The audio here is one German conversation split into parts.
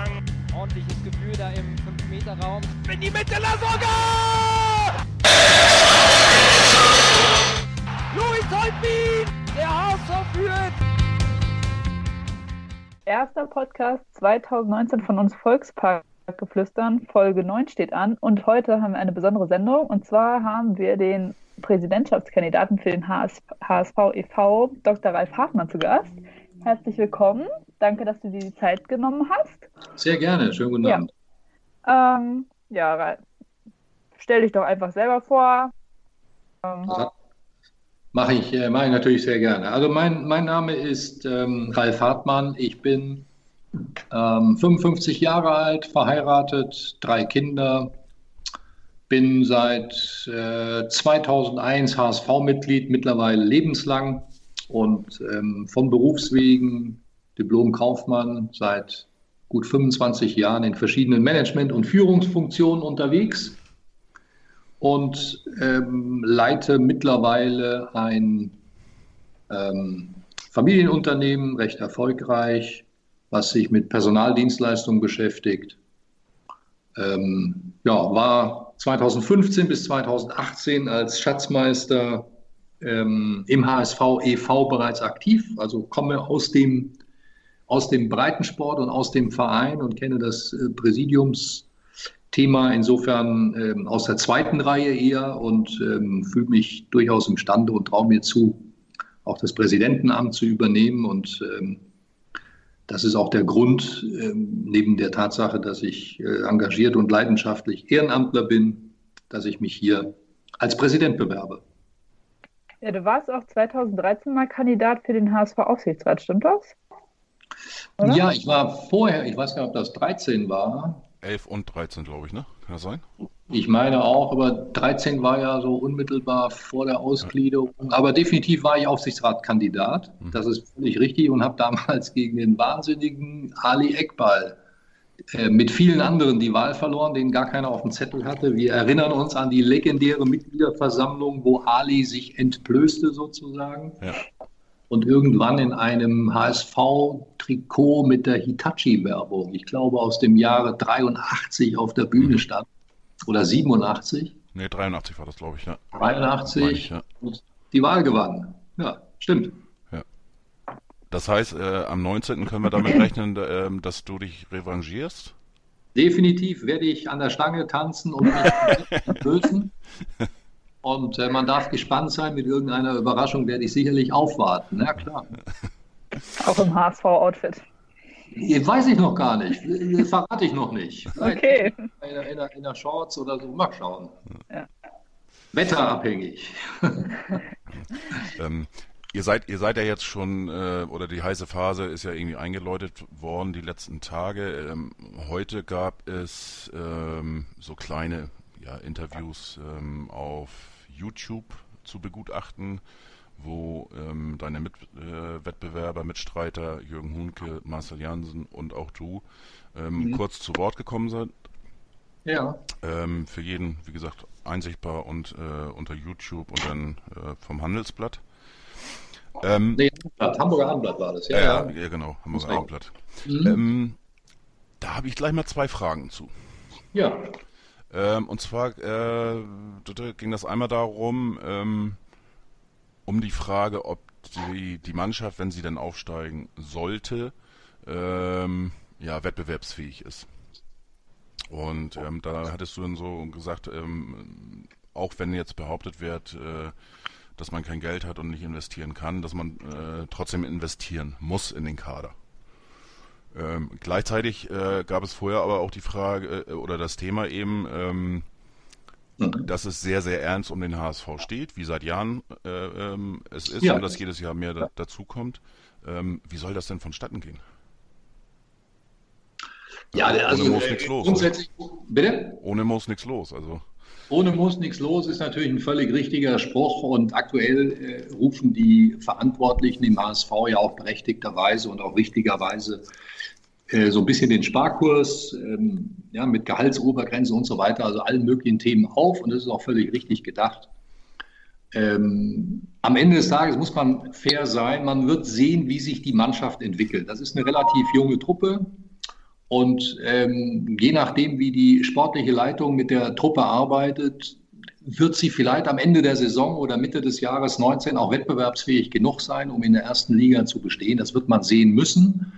lang. Ordentliches Gefühl da im 5-Meter-Raum. In die Mitte, Lasogga! Louis Holtbein, der HSV führt. Erster Podcast 2019 von uns Volksparkgeflüstern. Folge 9 steht an und heute haben wir eine besondere Sendung und zwar haben wir den Präsidentschaftskandidaten für den HS HSV e.V., Dr. Ralf Hartmann, zu Gast. Herzlich willkommen. Danke, dass du dir die Zeit genommen hast. Sehr gerne. Schönen guten Ja. Abend. Ähm, ja, stell dich doch einfach selber vor. Ähm, Mache ich, äh, mache ich natürlich sehr gerne. Also mein, mein Name ist ähm, Ralf Hartmann. Ich bin ähm, 55 Jahre alt, verheiratet, drei Kinder. Bin seit äh, 2001 HSV-Mitglied, mittlerweile lebenslang und ähm, von Berufswegen Diplom-Kaufmann seit gut 25 Jahren in verschiedenen Management- und Führungsfunktionen unterwegs und ähm, leite mittlerweile ein ähm, Familienunternehmen, recht erfolgreich, was sich mit Personaldienstleistungen beschäftigt. Ähm, ja, war 2015 bis 2018 als Schatzmeister ähm, im HSV e.V. bereits aktiv, also komme aus dem, aus dem Breitensport und aus dem Verein und kenne das äh, Präsidiumsthema insofern ähm, aus der zweiten Reihe eher und ähm, fühle mich durchaus imstande und traue mir zu, auch das Präsidentenamt zu übernehmen. Und ähm, das ist auch der Grund, ähm, neben der Tatsache, dass ich äh, engagiert und leidenschaftlich Ehrenamtler bin, dass ich mich hier als Präsident bewerbe. Ja, du warst auch 2013 mal Kandidat für den HSV-Aufsichtsrat, stimmt das? Oder? Ja, ich war vorher, ich weiß gar nicht, ob das 13 war. 11 und 13, glaube ich, ne? Kann das sein? Ich meine auch, aber 13 war ja so unmittelbar vor der Ausgliederung. Aber definitiv war ich Aufsichtsratkandidat. Das ist völlig richtig und habe damals gegen den wahnsinnigen Ali Ekbal äh, mit vielen anderen die Wahl verloren, den gar keiner auf dem Zettel hatte. Wir erinnern uns an die legendäre Mitgliederversammlung, wo Ali sich entblößte sozusagen Ja. und irgendwann in einem HSV-Trikot mit der Hitachi-Werbung, ich glaube aus dem Jahre 83 auf der Bühne stand oder 87, Ne, 83 war das, glaube ich, ja. 83 Meine ich, ja. und die Wahl gewann. Ja, stimmt. Das heißt, äh, am 19. können wir damit rechnen, ähm, dass du dich revanchierst? Definitiv werde ich an der Stange tanzen und mich lösen. Und äh, man darf gespannt sein, mit irgendeiner Überraschung werde ich sicherlich aufwarten. Ja, klar. Auch im HSV-Outfit. Äh, Weiß ich noch gar nicht. Äh, Verrate ich noch nicht. Vielleicht Okay. In der, in, der, in der Shorts oder so. Mal schauen. Ja. Wetterabhängig. Ähm, ihr seid, ihr seid ja jetzt schon, äh, oder die heiße Phase ist ja irgendwie eingeläutet worden die letzten Tage. Ähm, heute gab es ähm, so kleine ja, Interviews ähm, auf YouTube zu begutachten, wo ähm, deine Mitwettbewerber, äh, Mitstreiter Jürgen Hunke, Marcel Jansen und auch du ähm, Mhm. kurz zu Wort gekommen seid. Ja. Ähm, für jeden, wie gesagt, einsichtbar und äh, unter YouTube und dann äh, vom Handelsblatt. Ähm, Nee, Hamburger Abendblatt war das. Ja, ja, ja. ja, genau, Hamburger. Abendblatt. Mhm. Ähm, da habe ich gleich mal zwei Fragen zu. ja. Ähm, und zwar äh, ging das einmal darum, ähm, um die Frage, ob die, die Mannschaft, wenn sie dann aufsteigen sollte, ähm, ja, wettbewerbsfähig ist. Und ähm, da hattest du dann so gesagt, auch wenn jetzt behauptet wird, äh, dass man kein Geld hat und nicht investieren kann, dass man äh, trotzdem investieren muss in den Kader. Ähm, gleichzeitig äh, gab es vorher aber auch die Frage äh, oder das Thema eben, ähm, dass es sehr, sehr ernst um den HSV steht, wie seit Jahren äh, ähm, es ist Ja. und dass jedes Jahr mehr da, dazukommt. Ähm, wie soll das denn vonstatten gehen? Ja, also Ohne Moos äh, nichts los, grundsätzlich, bitte? Ohne Moos nichts los. Also Ohne muss nichts los ist natürlich ein völlig richtiger Spruch und aktuell äh, rufen die Verantwortlichen im HSV ja auch berechtigterweise und auch wichtigerweise äh, so ein bisschen den Sparkurs ähm, ja, mit Gehaltsobergrenze und so weiter, also allen möglichen Themen auf und das ist auch völlig richtig gedacht. Ähm, am Ende des Tages muss man fair sein. Man wird sehen, wie sich die Mannschaft entwickelt. Das ist eine relativ junge Truppe. Und ähm, je nachdem, wie die sportliche Leitung mit der Truppe arbeitet, wird sie vielleicht am Ende der Saison oder Mitte des Jahres 19 auch wettbewerbsfähig genug sein, um in der ersten Liga zu bestehen. Das wird man sehen müssen.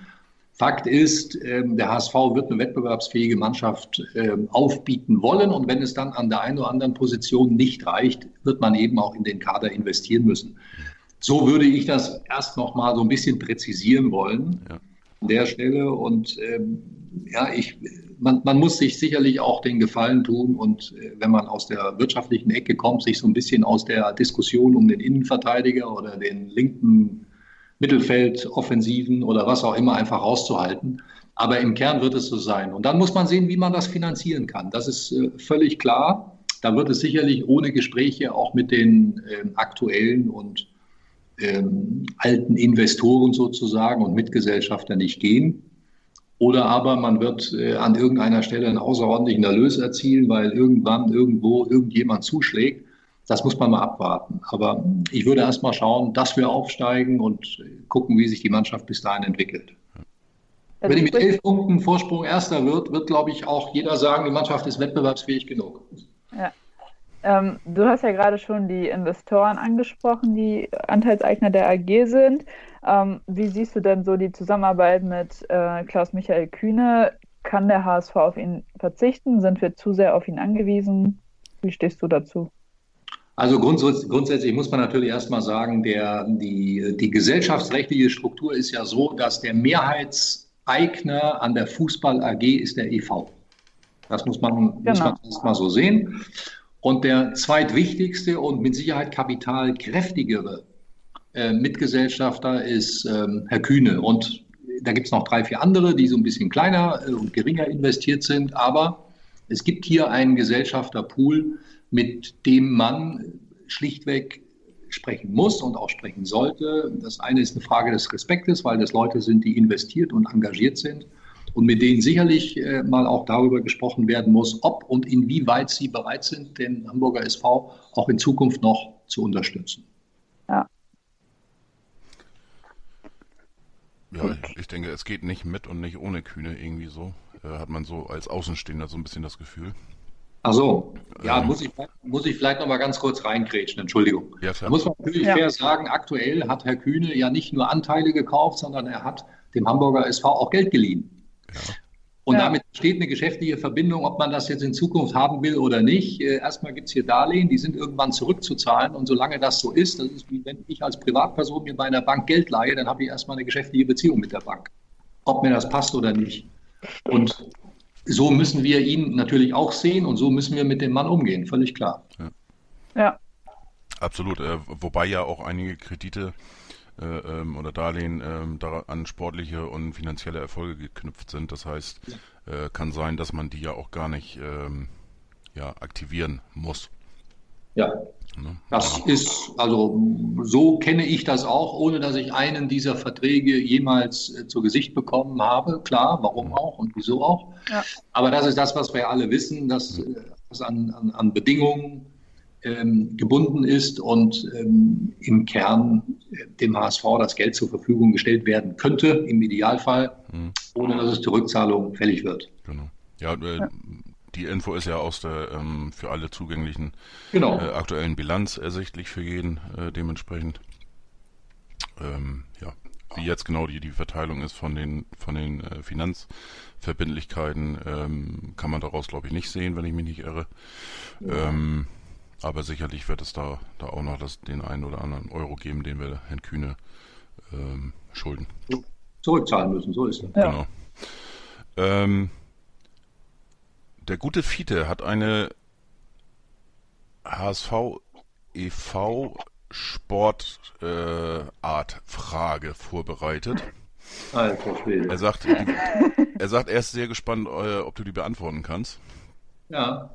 Fakt ist, ähm, der HSV wird eine wettbewerbsfähige Mannschaft ähm, aufbieten wollen. Und wenn es dann an der einen oder anderen Position nicht reicht, wird man eben auch in den Kader investieren müssen. So würde ich das erst noch mal so ein bisschen präzisieren wollen ja. an der Stelle. Und ähm, ja, ich, man, man, muss sich sicherlich auch den Gefallen tun und äh, wenn man aus der wirtschaftlichen Ecke kommt, sich so ein bisschen aus der Diskussion um den Innenverteidiger oder den linken Mittelfeldoffensiven oder was auch immer einfach rauszuhalten. Aber im Kern wird es so sein. Und dann muss man sehen, wie man das finanzieren kann. Das ist äh, völlig klar. Da wird es sicherlich ohne Gespräche auch mit den äh, aktuellen und ähm, alten Investoren sozusagen und Mitgesellschafter nicht gehen. Oder aber man wird äh, an irgendeiner Stelle einen außerordentlichen Erlös erzielen, weil irgendwann irgendwo irgendjemand zuschlägt. Das muss man mal abwarten. Aber ich würde erst mal schauen, dass wir aufsteigen und gucken, wie sich die Mannschaft bis dahin entwickelt. Also Wenn die mit elf Punkten Vorsprung Erster wird, wird, glaube ich, auch jeder sagen, die Mannschaft ist wettbewerbsfähig genug. Ja. Ähm, du hast ja gerade schon die Investoren angesprochen, die Anteilseigner der AG sind. Ähm, wie siehst du denn so die Zusammenarbeit mit äh, Klaus-Michael Kühne? Kann der HSV auf ihn verzichten? Sind wir zu sehr auf ihn angewiesen? Wie stehst du dazu? Also grundsätzlich, muss man natürlich erstmal sagen, der, die, die gesellschaftsrechtliche Struktur ist ja so, dass der Mehrheitseigner an der Fußball AG ist der EV. Das muss man, genau. muss man erstmal so sehen. Und der zweitwichtigste und mit Sicherheit kapitalkräftigere äh, Mitgesellschafter ist ähm, Herr Kühne. Und da gibt es noch drei, vier andere, die so ein bisschen kleiner äh, und geringer investiert sind. Aber es gibt hier einen Gesellschafterpool, mit dem man schlichtweg sprechen muss und auch sprechen sollte. Das eine ist eine Frage des Respektes, weil das Leute sind, die investiert und engagiert sind und mit denen sicherlich äh, mal auch darüber gesprochen werden muss, ob und inwieweit sie bereit sind, den Hamburger SV auch in Zukunft noch zu unterstützen. Ja. Ja, ich denke, es geht nicht mit und nicht ohne Kühne irgendwie so. Äh, hat man so als Außenstehender so ein bisschen das Gefühl. Ach so, ja, ähm, muss, ich, muss ich vielleicht noch mal ganz kurz reingrätschen, Entschuldigung. Ja, da muss man natürlich ja. fair sagen, aktuell hat Herr Kühne ja nicht nur Anteile gekauft, sondern er hat dem Hamburger SV auch Geld geliehen. Ja. Und ja. damit steht eine geschäftliche Verbindung, ob man das jetzt in Zukunft haben will oder nicht. Äh, erstmal gibt es hier Darlehen, die sind irgendwann zurückzuzahlen. Und solange das so ist, das ist wie wenn ich als Privatperson mir bei einer Bank Geld leihe, dann habe ich erstmal eine geschäftliche Beziehung mit der Bank. Ob mir das passt oder nicht. Und so müssen wir ihn natürlich auch sehen und so müssen wir mit dem Mann umgehen, völlig klar. Ja. ja. Absolut, äh, wobei ja auch einige Kredite äh, ähm, oder Darlehen äh, an sportliche und finanzielle Erfolge geknüpft sind. Das heißt, ja. äh, kann sein, dass man die ja auch gar nicht ähm, ja, aktivieren muss. Ja, Ne? Das ist, also so kenne ich das auch, ohne dass ich einen dieser Verträge jemals äh, zu Gesicht bekommen habe. Klar, warum mhm. auch und wieso auch. Ja. Aber das ist das, was wir alle wissen, dass mhm. das an, an, an Bedingungen ähm, gebunden ist und ähm, im Kern äh, dem HSV das Geld zur Verfügung gestellt werden könnte, im Idealfall, mhm. ohne dass es zur Rückzahlung fällig wird. Genau. Ja, äh, ja die Info ist ja aus der ähm, für alle zugänglichen genau. äh, aktuellen Bilanz ersichtlich für jeden äh, dementsprechend. Ähm, ja, wie jetzt genau die, die Verteilung ist von den von den äh, Finanzverbindlichkeiten, ähm, kann man daraus glaube ich nicht sehen, wenn ich mich nicht irre. Ja. Ähm, aber sicherlich wird es da, da auch noch das, den einen oder anderen Euro geben, den wir Herrn Kühne ähm, schulden. Zurückzahlen müssen, so ist es. Ja. Genau. Ähm, der gute Fiete hat eine HSV e.V. Sportart äh, Frage vorbereitet. Alter Schwede. Er sagt, er sagt, er ist sehr gespannt, äh, ob du die beantworten kannst. Ja.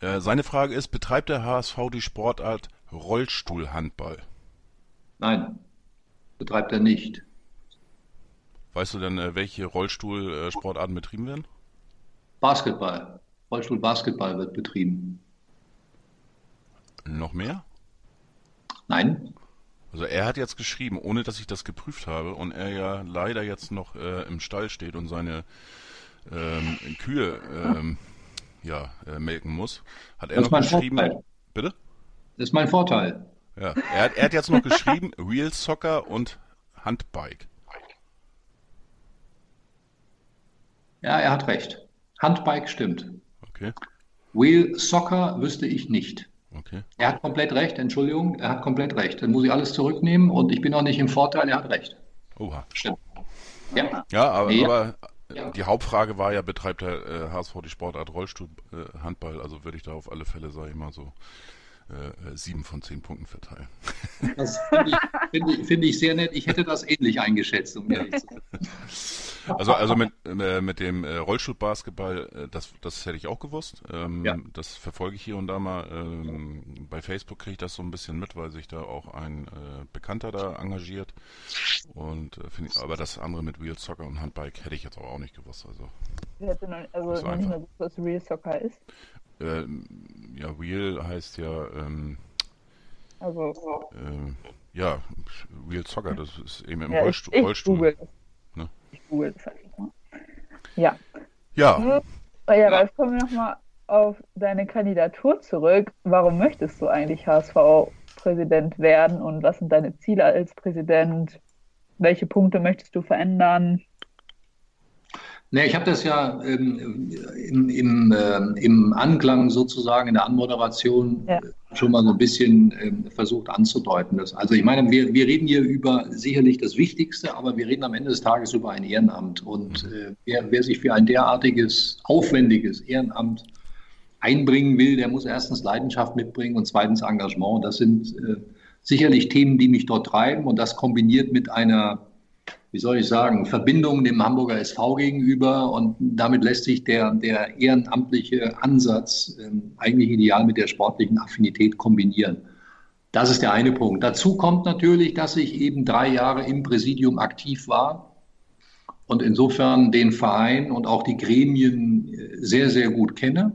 Äh, seine Frage ist, betreibt der HSV die Sportart Rollstuhlhandball? Nein, betreibt er nicht. Weißt du denn, äh, welche Rollstuhlsportarten betrieben werden? Basketball. Rollstuhl-Basketball wird betrieben. Noch mehr? Nein. Also er hat jetzt geschrieben, ohne dass ich das geprüft habe und er ja leider jetzt noch äh, im Stall steht und seine ähm, Kühe ähm, ja, äh, melken muss, hat er Das ist noch mein geschrieben. Vorteil. Bitte? Das ist mein Vorteil. Ja. Er, hat, er hat jetzt noch geschrieben, Real Soccer und Handbike. Ja, er hat recht. Handbike stimmt. Okay, Wheel Soccer wüsste ich nicht. okay. Er hat komplett recht, Entschuldigung, er hat komplett recht. Dann muss ich alles zurücknehmen und ich bin auch nicht im Vorteil, er hat recht. Oha. Stimmt. Ja. Ja, aber, Ja. aber Ja. die Hauptfrage war ja, betreibt der äh, HSV die Sportart Rollstuhl äh, Handball? Also würde ich da auf alle Fälle, sage ich mal so, äh, äh, sieben von zehn Punkten verteilen. Das finde ich, finde ich, finde ich sehr nett. Ich hätte das ähnlich eingeschätzt, um ehrlich zu sein. Also, also mit, äh, mit dem äh, Rollstuhlbasketball, äh, das, das hätte ich auch gewusst. Ähm, Ja. Das verfolge ich hier und da mal. Ähm, bei Facebook kriege ich das so ein bisschen mit, weil sich da auch ein äh, Bekannter da engagiert. Und äh, finde ich, aber das andere mit Real Soccer und Handbike hätte ich jetzt aber auch nicht gewusst. Also Ich hätte noch, also noch nicht mehr gewusst, was Real Soccer ist. Äh, ja, Real heißt ja ähm, Also, äh, ja Real Soccer. Das ist eben im ja, ich, Rollstuhl. ich Rollstuhl. google das. Ne? Ich google das einfach mal. Ja. Ja, Oh ja, Ralf, kommen wir nochmal auf deine Kandidatur zurück. Warum möchtest du eigentlich HSV-Präsident werden und was sind deine Ziele als Präsident? Welche Punkte möchtest du verändern? Nee, ich habe das ja ähm, im, im, ähm, im Anklang sozusagen in der Anmoderation Ja. äh, schon mal so ein bisschen ähm, versucht anzudeuten. Das, also ich meine, wir, wir reden hier über sicherlich das Wichtigste, aber wir reden am Ende des Tages über ein Ehrenamt. Und äh, wer, wer sich für ein derartiges, aufwendiges Ehrenamt einbringen will, der muss erstens Leidenschaft mitbringen und zweitens Engagement. Das sind äh, sicherlich Themen, die mich dort treiben und das kombiniert mit einer wie soll ich sagen, Verbindung dem Hamburger SV gegenüber und damit lässt sich der, der ehrenamtliche Ansatz ähm, eigentlich ideal mit der sportlichen Affinität kombinieren. Das ist der eine Punkt. Dazu kommt natürlich, dass ich eben drei Jahre im Präsidium aktiv war und insofern den Verein und auch die Gremien äh, sehr, sehr gut kenne.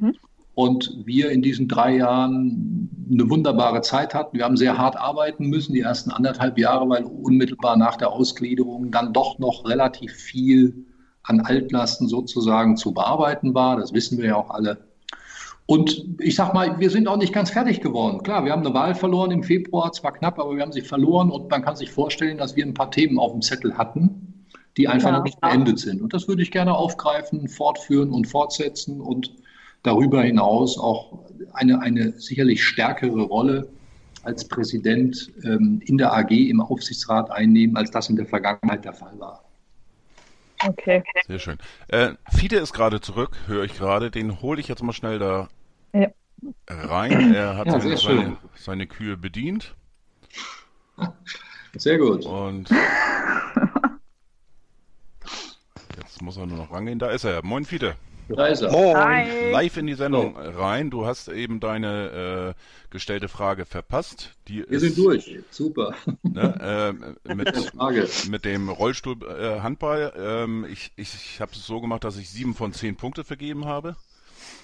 Hm. Und wir in diesen drei Jahren eine wunderbare Zeit hatten. Wir haben sehr hart arbeiten müssen, die ersten anderthalb Jahre, weil unmittelbar nach der Ausgliederung dann doch noch relativ viel an Altlasten sozusagen zu bearbeiten war. Das wissen wir ja auch alle. Und ich sag mal, wir sind auch nicht ganz fertig geworden. Klar, wir haben eine Wahl verloren im Februar, zwar knapp, aber wir haben sie verloren und man kann sich vorstellen, dass wir ein paar Themen auf dem Zettel hatten, die einfach Ja. noch nicht beendet sind. Und das würde ich gerne aufgreifen, fortführen und fortsetzen und darüber hinaus auch eine, eine sicherlich stärkere Rolle als Präsident ähm, in der AG im Aufsichtsrat einnehmen, als das in der Vergangenheit der Fall war. Okay. sehr schön. Äh, Fiete ist gerade zurück, höre ich gerade. Den hole ich jetzt mal schnell da Ja. rein. Er hat Ja, seine, sehr schön. seine, seine Kühe bedient Sehr gut. und jetzt muss er nur noch rangehen. Da ist er. Moin Fiete. Da ist er. Moin. Hi. Live in die Sendung rein. Du hast eben deine äh, gestellte Frage verpasst. Die Wir ist, sind durch. Super. Ne, äh, mit, mit dem Rollstuhl äh, Handball. Ähm, ich ich habe es so gemacht, dass ich sieben von zehn Punkte vergeben habe.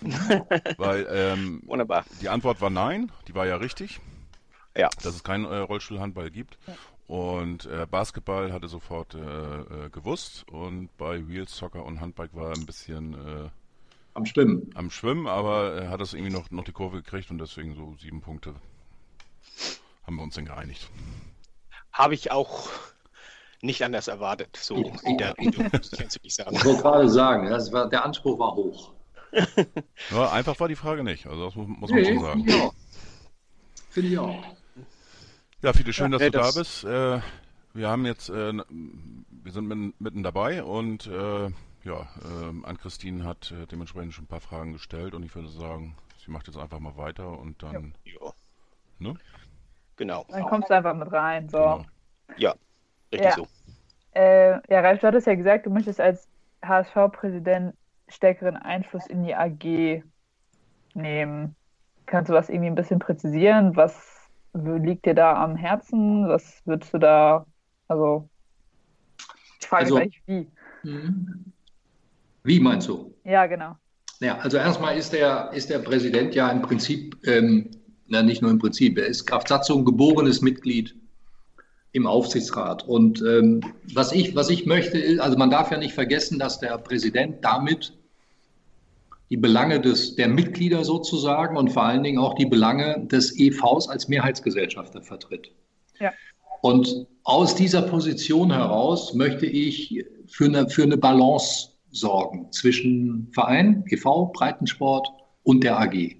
Weil ähm, Wunderbar. die Antwort war nein, die war ja richtig, Ja. dass es keinen äh, Rollstuhlhandball gibt. Und äh, Basketball hatte sofort äh, äh, gewusst und bei Real Soccer und Handbike war er ein bisschen äh, Am Schwimmen. am Schwimmen, aber er hat es irgendwie noch, noch die Kurve gekriegt und deswegen so sieben Punkte haben wir uns dann geeinigt. Habe ich auch nicht anders erwartet. So in der Richtung, muss ich ganz ehrlich sagen. Ich wollte gerade sagen, das war, der Anspruch war hoch. Ja, einfach war die Frage nicht, also das muss, muss man schon sagen. finde ich auch. Finde ich auch. Ja, viele schön, dass Ja, du das- da bist. Äh, wir haben jetzt, äh, wir sind mitten, mitten dabei und äh, ja, äh, Ann-Christine hat äh, dementsprechend schon ein paar Fragen gestellt und ich würde sagen, sie macht jetzt einfach mal weiter und dann, Ja. ne? Genau. Dann kommst du einfach mit rein. So. Genau. Ja, richtig Ja. so. Äh, ja, Ralf, du hattest ja gesagt, du möchtest als HSV-Präsident stärkeren Einfluss in die AG nehmen. Kannst du das irgendwie ein bisschen präzisieren? Was liegt dir da am Herzen? Was würdest du da, also, ich frage Also- gleich wie. Mhm. Wie meinst du? Ja, genau. Ja, also erstmal ist der, ist der Präsident ja im Prinzip, ähm, na nicht nur im Prinzip, er ist Kraft Satzung geborenes Mitglied im Aufsichtsrat. Und ähm, was, ich, was ich möchte, ist, also man darf ja nicht vergessen, dass der Präsident damit die Belange des, der Mitglieder sozusagen und vor allen Dingen auch die Belange des EVs als Mehrheitsgesellschafter vertritt. Ja. Und aus dieser Position heraus möchte ich für eine, für eine Balance sorgen zwischen Verein, EV, Breitensport und der AG.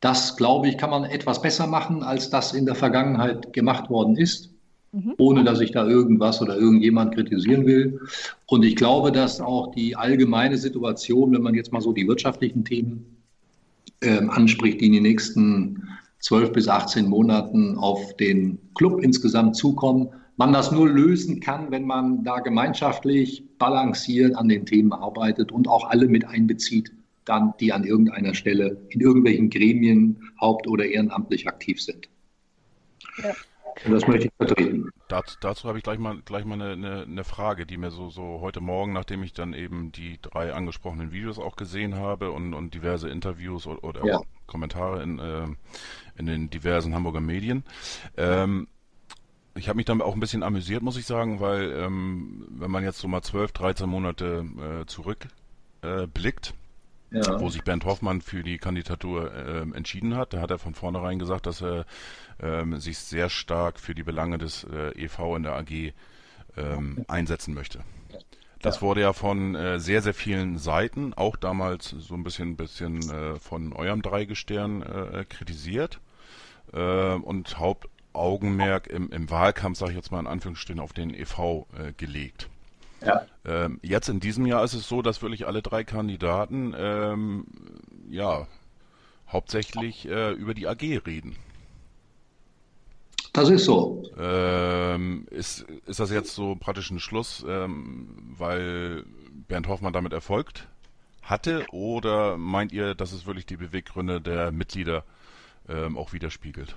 Das, glaube ich, kann man etwas besser machen, als das in der Vergangenheit gemacht worden ist, mhm. ohne dass ich da irgendwas oder irgendjemand kritisieren will. Und ich glaube, dass auch die allgemeine Situation, wenn man jetzt mal so die wirtschaftlichen Themen äh, anspricht, die in den nächsten 12 bis 18 Monaten auf den Club insgesamt zukommen, man das nur lösen kann, wenn man da gemeinschaftlich balanciert an den Themen arbeitet und auch alle mit einbezieht, dann die an irgendeiner Stelle in irgendwelchen Gremien haupt- oder ehrenamtlich aktiv sind. Ja. Und das möchte ich vertreten. Dazu, dazu habe ich gleich mal, gleich mal eine, eine, eine, Frage, die mir so, so heute Morgen, nachdem ich dann eben die drei angesprochenen Videos auch gesehen habe und, und diverse Interviews oder, oder ja. Kommentare in, äh, in den diversen Hamburger Medien, ähm, ich habe mich dann auch ein bisschen amüsiert, muss ich sagen, weil ähm, wenn man jetzt so mal 12, 13 Monate äh, zurückblickt, äh, ja. wo sich Bernd Hoffmann für die Kandidatur äh, entschieden hat, da hat er von vornherein gesagt, dass er ähm, sich sehr stark für die Belange des äh, EV in der AG ähm, einsetzen möchte. Das wurde ja von äh, sehr, sehr vielen Seiten, auch damals so ein bisschen, bisschen äh, von eurem Dreigestirn äh, kritisiert. Äh, und Haupt, Augenmerk im, im Wahlkampf, sage ich jetzt mal in Anführungsstrichen, auf den EV äh, gelegt. Ja. Ähm, jetzt in diesem Jahr ist es so, dass wirklich alle drei Kandidaten ähm, ja hauptsächlich äh, über die AG reden. Das ist so. Ähm, ist, ist das jetzt so praktisch ein Schluss, ähm, weil Bernd Hoffmann damit erfolgt hatte? Oder meint ihr, dass es wirklich die Beweggründe der Mitglieder ähm, auch widerspiegelt?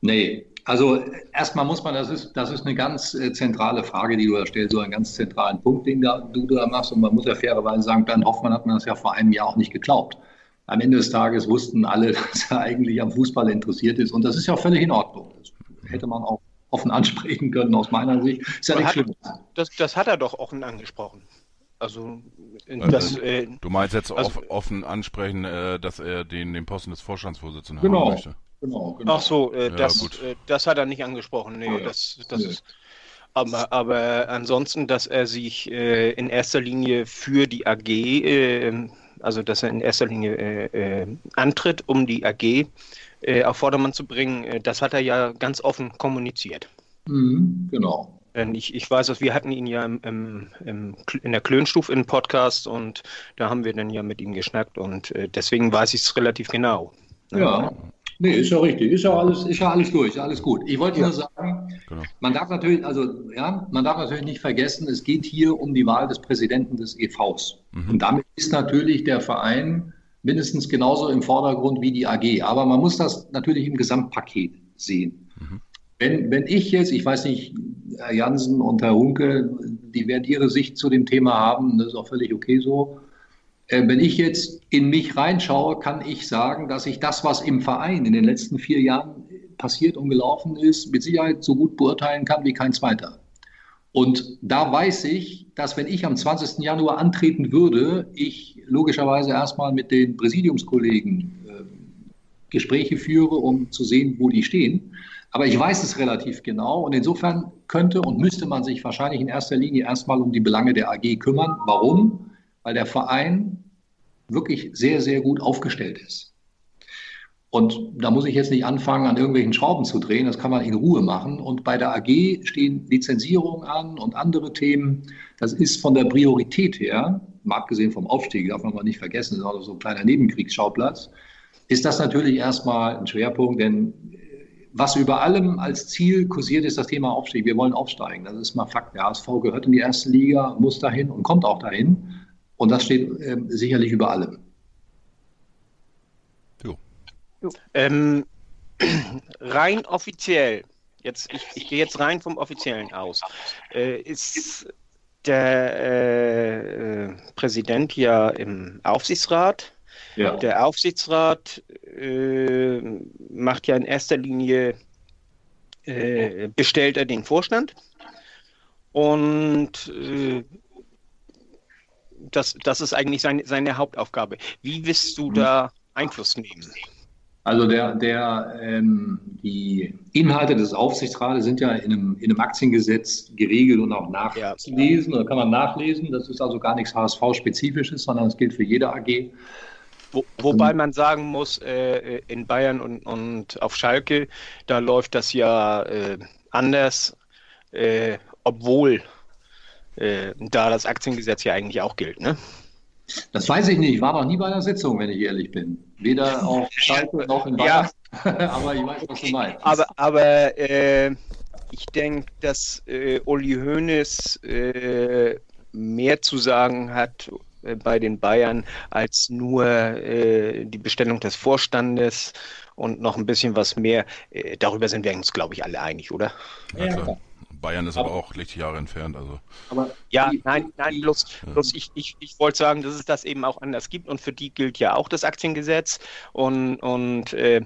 Nee, also erstmal muss man, das ist, das ist eine ganz äh, zentrale Frage, die du da stellst, so einen ganz zentralen Punkt, den da, du da machst. Und man muss ja fairerweise sagen, Bernd Hoffmann hat man das ja vor einem Jahr auch nicht geglaubt. Am Ende des Tages wussten alle, dass er eigentlich am Fußball interessiert ist. Und das ist ja völlig in Ordnung. Das hätte man auch offen ansprechen können, aus meiner Sicht. Ist ja nicht schlimm. Das, das hat er doch offen angesprochen. Also, also das, äh, du meinst jetzt also, offen ansprechen, äh, dass er den, den Posten des Vorstandsvorsitzenden genau. haben möchte? Genau, genau. Ach so, äh, das, ja, äh, das hat er nicht angesprochen. Nee, ja, das, das nee. ist. Aber, aber ansonsten, dass er sich äh, in erster Linie für die AG, äh, also dass er in erster Linie äh, äh, antritt, um die AG auf Vordermann zu bringen, das hat er ja ganz offen kommuniziert. Mhm, genau. Ich, ich weiß, dass wir hatten ihn ja im, im, im, in der Klönstuf in Podcast und da haben wir dann ja mit ihm geschnackt und deswegen weiß ich es relativ genau. Ja, Nee, ist ja richtig. Ist ja alles, ist ja alles durch, alles gut. Ich wollte nur sagen, genau. man darf natürlich, also ja, man darf natürlich nicht vergessen, es geht hier um die Wahl des Präsidenten des EVs. Mhm. Und damit ist natürlich der Verein mindestens genauso im Vordergrund wie die AG. Aber man muss das natürlich im Gesamtpaket sehen. Mhm. Wenn, wenn ich jetzt, ich weiß nicht, Herr Jansen und Herr Hunke, die werden ihre Sicht zu dem Thema haben, das ist auch völlig okay so. Äh, wenn ich jetzt in mich reinschaue, kann ich sagen, dass ich das, was im Verein in den letzten vier Jahren passiert und gelaufen ist, mit Sicherheit so gut beurteilen kann wie kein zweiter. Und da weiß ich, dass wenn ich am 20. Januar antreten würde, ich logischerweise erstmal mit den Präsidiumskollegen äh, Gespräche führe, um zu sehen, wo die stehen. Aber ich weiß es relativ genau und insofern könnte und müsste man sich wahrscheinlich in erster Linie erstmal um die Belange der AG kümmern. Warum? Weil der Verein wirklich sehr, sehr gut aufgestellt ist. Und da muss ich jetzt nicht anfangen, an irgendwelchen Schrauben zu drehen, das kann man in Ruhe machen. Und bei der AG stehen Lizenzierungen an und andere Themen. Das ist von der Priorität her, mal abgesehen vom Aufstieg, darf man mal nicht vergessen, das ist auch so ein kleiner Nebenkriegsschauplatz, ist das natürlich erstmal ein Schwerpunkt, denn was über allem als Ziel kursiert, ist das Thema Aufstieg. Wir wollen aufsteigen. Das ist mal Fakt. Der HSV gehört in die erste Liga, muss dahin und kommt auch dahin. Und das steht äh, sicherlich über allem. Jo. jo. Ähm, rein offiziell, jetzt, ich, ich gehe jetzt rein vom Offiziellen aus, äh, ist der äh, Präsident ja im Aufsichtsrat. Ja. Der Aufsichtsrat äh, macht ja in erster Linie äh, bestellt er den Vorstand und äh, das, das ist eigentlich seine, seine Hauptaufgabe. Wie willst du da Einfluss nehmen? Also der, der, ähm, die Inhalte des Aufsichtsrates sind ja in einem, in einem Aktiengesetz geregelt und auch nachzulesen ja. oder kann man nachlesen. Das ist also gar nichts HSV-spezifisches, sondern es gilt für jede AG. Wo, wobei man sagen muss, äh, in Bayern und, und auf Schalke, da läuft das ja äh, anders, äh, obwohl äh, da das Aktiengesetz ja eigentlich auch gilt. Ne? Das weiß ich nicht. Ich war noch nie bei einer Sitzung, wenn ich ehrlich bin. Weder auf Schalke noch in Bayern. Ja. aber ich weiß, was du meinst. Aber, aber äh, ich denke, dass äh, Uli Hoeneß äh, mehr zu sagen hat äh, bei den Bayern als nur äh, die Bestellung des Vorstandes und noch ein bisschen was mehr. Äh, darüber sind wir uns, glaube ich, alle einig, oder? Ja, klar. Bayern ist aber, aber auch Lichtjahre entfernt. Also. Aber ja, nein, nein, bloß, bloß ich, ich, ich wollte sagen, dass es das eben auch anders gibt und für die gilt ja auch das Aktiengesetz. Und, und äh,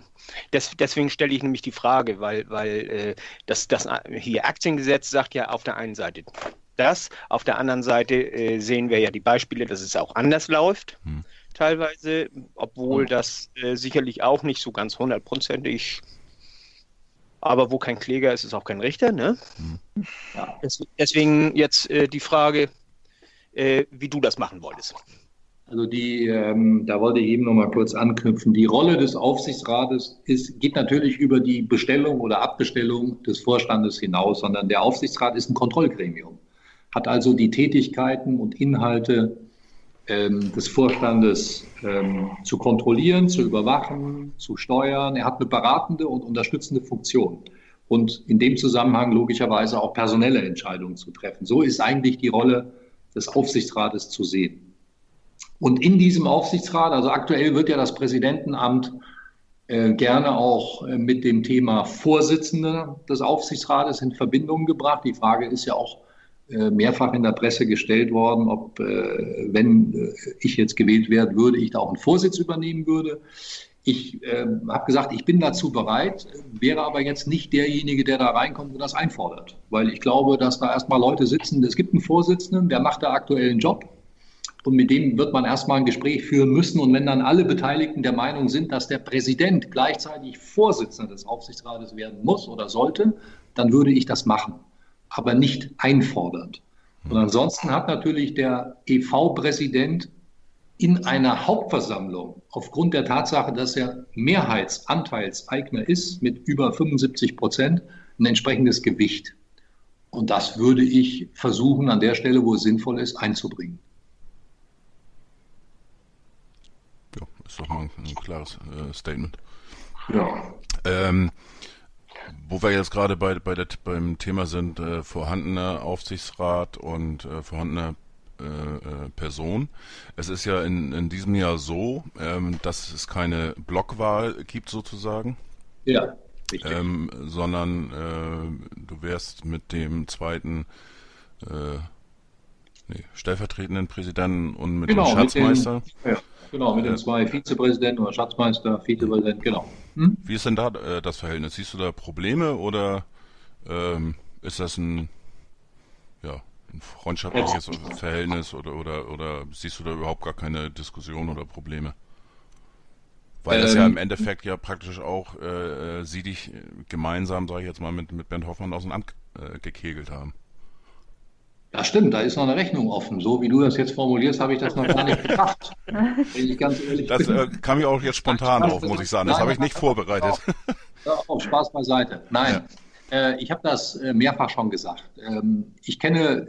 des, deswegen stelle ich nämlich die Frage, weil, weil äh, das, das hier Aktiengesetz sagt ja auf der einen Seite das, auf der anderen Seite äh, sehen wir ja die Beispiele, dass es auch anders läuft. Hm. Teilweise, obwohl hm. das äh, sicherlich auch nicht so ganz hundertprozentig aber wo kein Kläger ist, ist auch kein Richter. Ne? Mhm. Ja. Deswegen jetzt äh, die Frage, äh, wie du das machen wolltest. Also die, ähm, da wollte ich eben noch mal kurz anknüpfen. Die Rolle des Aufsichtsrates ist, geht natürlich über die Bestellung oder Abbestellung des Vorstandes hinaus, sondern der Aufsichtsrat ist ein Kontrollgremium, hat also die Tätigkeiten und Inhalte ähm, des Vorstandes ähm, zu kontrollieren, zu überwachen, zu steuern. Er hat eine beratende und unterstützende Funktion und in dem Zusammenhang logischerweise auch personelle Entscheidungen zu treffen. So ist eigentlich die Rolle des Aufsichtsrates zu sehen. Und in diesem Aufsichtsrat, also aktuell wird ja das Präsidentenamt äh, gerne auch äh, mit dem Thema Vorsitzender des Aufsichtsrates in Verbindung gebracht. Die Frage ist ja auch, mehrfach in der Presse gestellt worden, ob, äh, wenn äh, ich jetzt gewählt werden würde, ich da auch einen Vorsitz übernehmen würde. Ich äh, habe gesagt, ich bin dazu bereit, wäre aber jetzt nicht derjenige, der da reinkommt und das einfordert. Weil ich glaube, dass da erstmal Leute sitzen, es gibt einen Vorsitzenden, der macht da aktuellen Job. Und mit dem wird man erstmal ein Gespräch führen müssen. Und wenn dann alle Beteiligten der Meinung sind, dass der Präsident gleichzeitig Vorsitzender des Aufsichtsrates werden muss oder sollte, dann würde ich das machen aber nicht einfordernd. Und ansonsten hat natürlich der EV-Präsident in einer Hauptversammlung aufgrund der Tatsache, dass er Mehrheitsanteilseigner ist mit über 75 Prozent, ein entsprechendes Gewicht. Und das würde ich versuchen, an der Stelle, wo es sinnvoll ist, einzubringen. Ja, ist doch mal ein, ein klares äh, Statement. Ja. Ähm, wo wir jetzt gerade bei, bei der, beim Thema sind, äh, vorhandener Aufsichtsrat und äh, vorhandener äh, äh, Person. Es ist ja in, in diesem Jahr so, ähm, dass es keine Blockwahl gibt sozusagen. Ja. Ähm, sondern äh, du wärst mit dem zweiten äh, nee, stellvertretenden Präsidenten und mit genau, dem Schatzmeister. Mit den, ja, genau, mit den zwei Vizepräsidenten oder Schatzmeister, Vizepräsident, genau. Hm? Wie ist denn da äh, das Verhältnis? Siehst du da Probleme oder ähm, ist das ein, ja, ein freundschaftliches Jetzt. Verhältnis oder, oder, oder siehst du da überhaupt gar keine Diskussion oder Probleme? Weil ähm, das ja im ähm. Endeffekt ja praktisch auch äh, äh sie dich gemeinsam, sage ich jetzt mal, mit, mit Bernd Hoffmann aus dem Amt äh, gekegelt haben. Ja, stimmt, da ist noch eine Rechnung offen. So wie du das jetzt formulierst, habe ich das noch gar nicht bedacht. Wenn ich ganz ehrlich das äh, kam mir auch jetzt spontan auf, muss ich sagen. Das habe ich nicht vorbereitet. Auf, auf Spaß beiseite. Nein, ja. äh, ich habe das äh, mehrfach schon gesagt. Ähm, ich kenne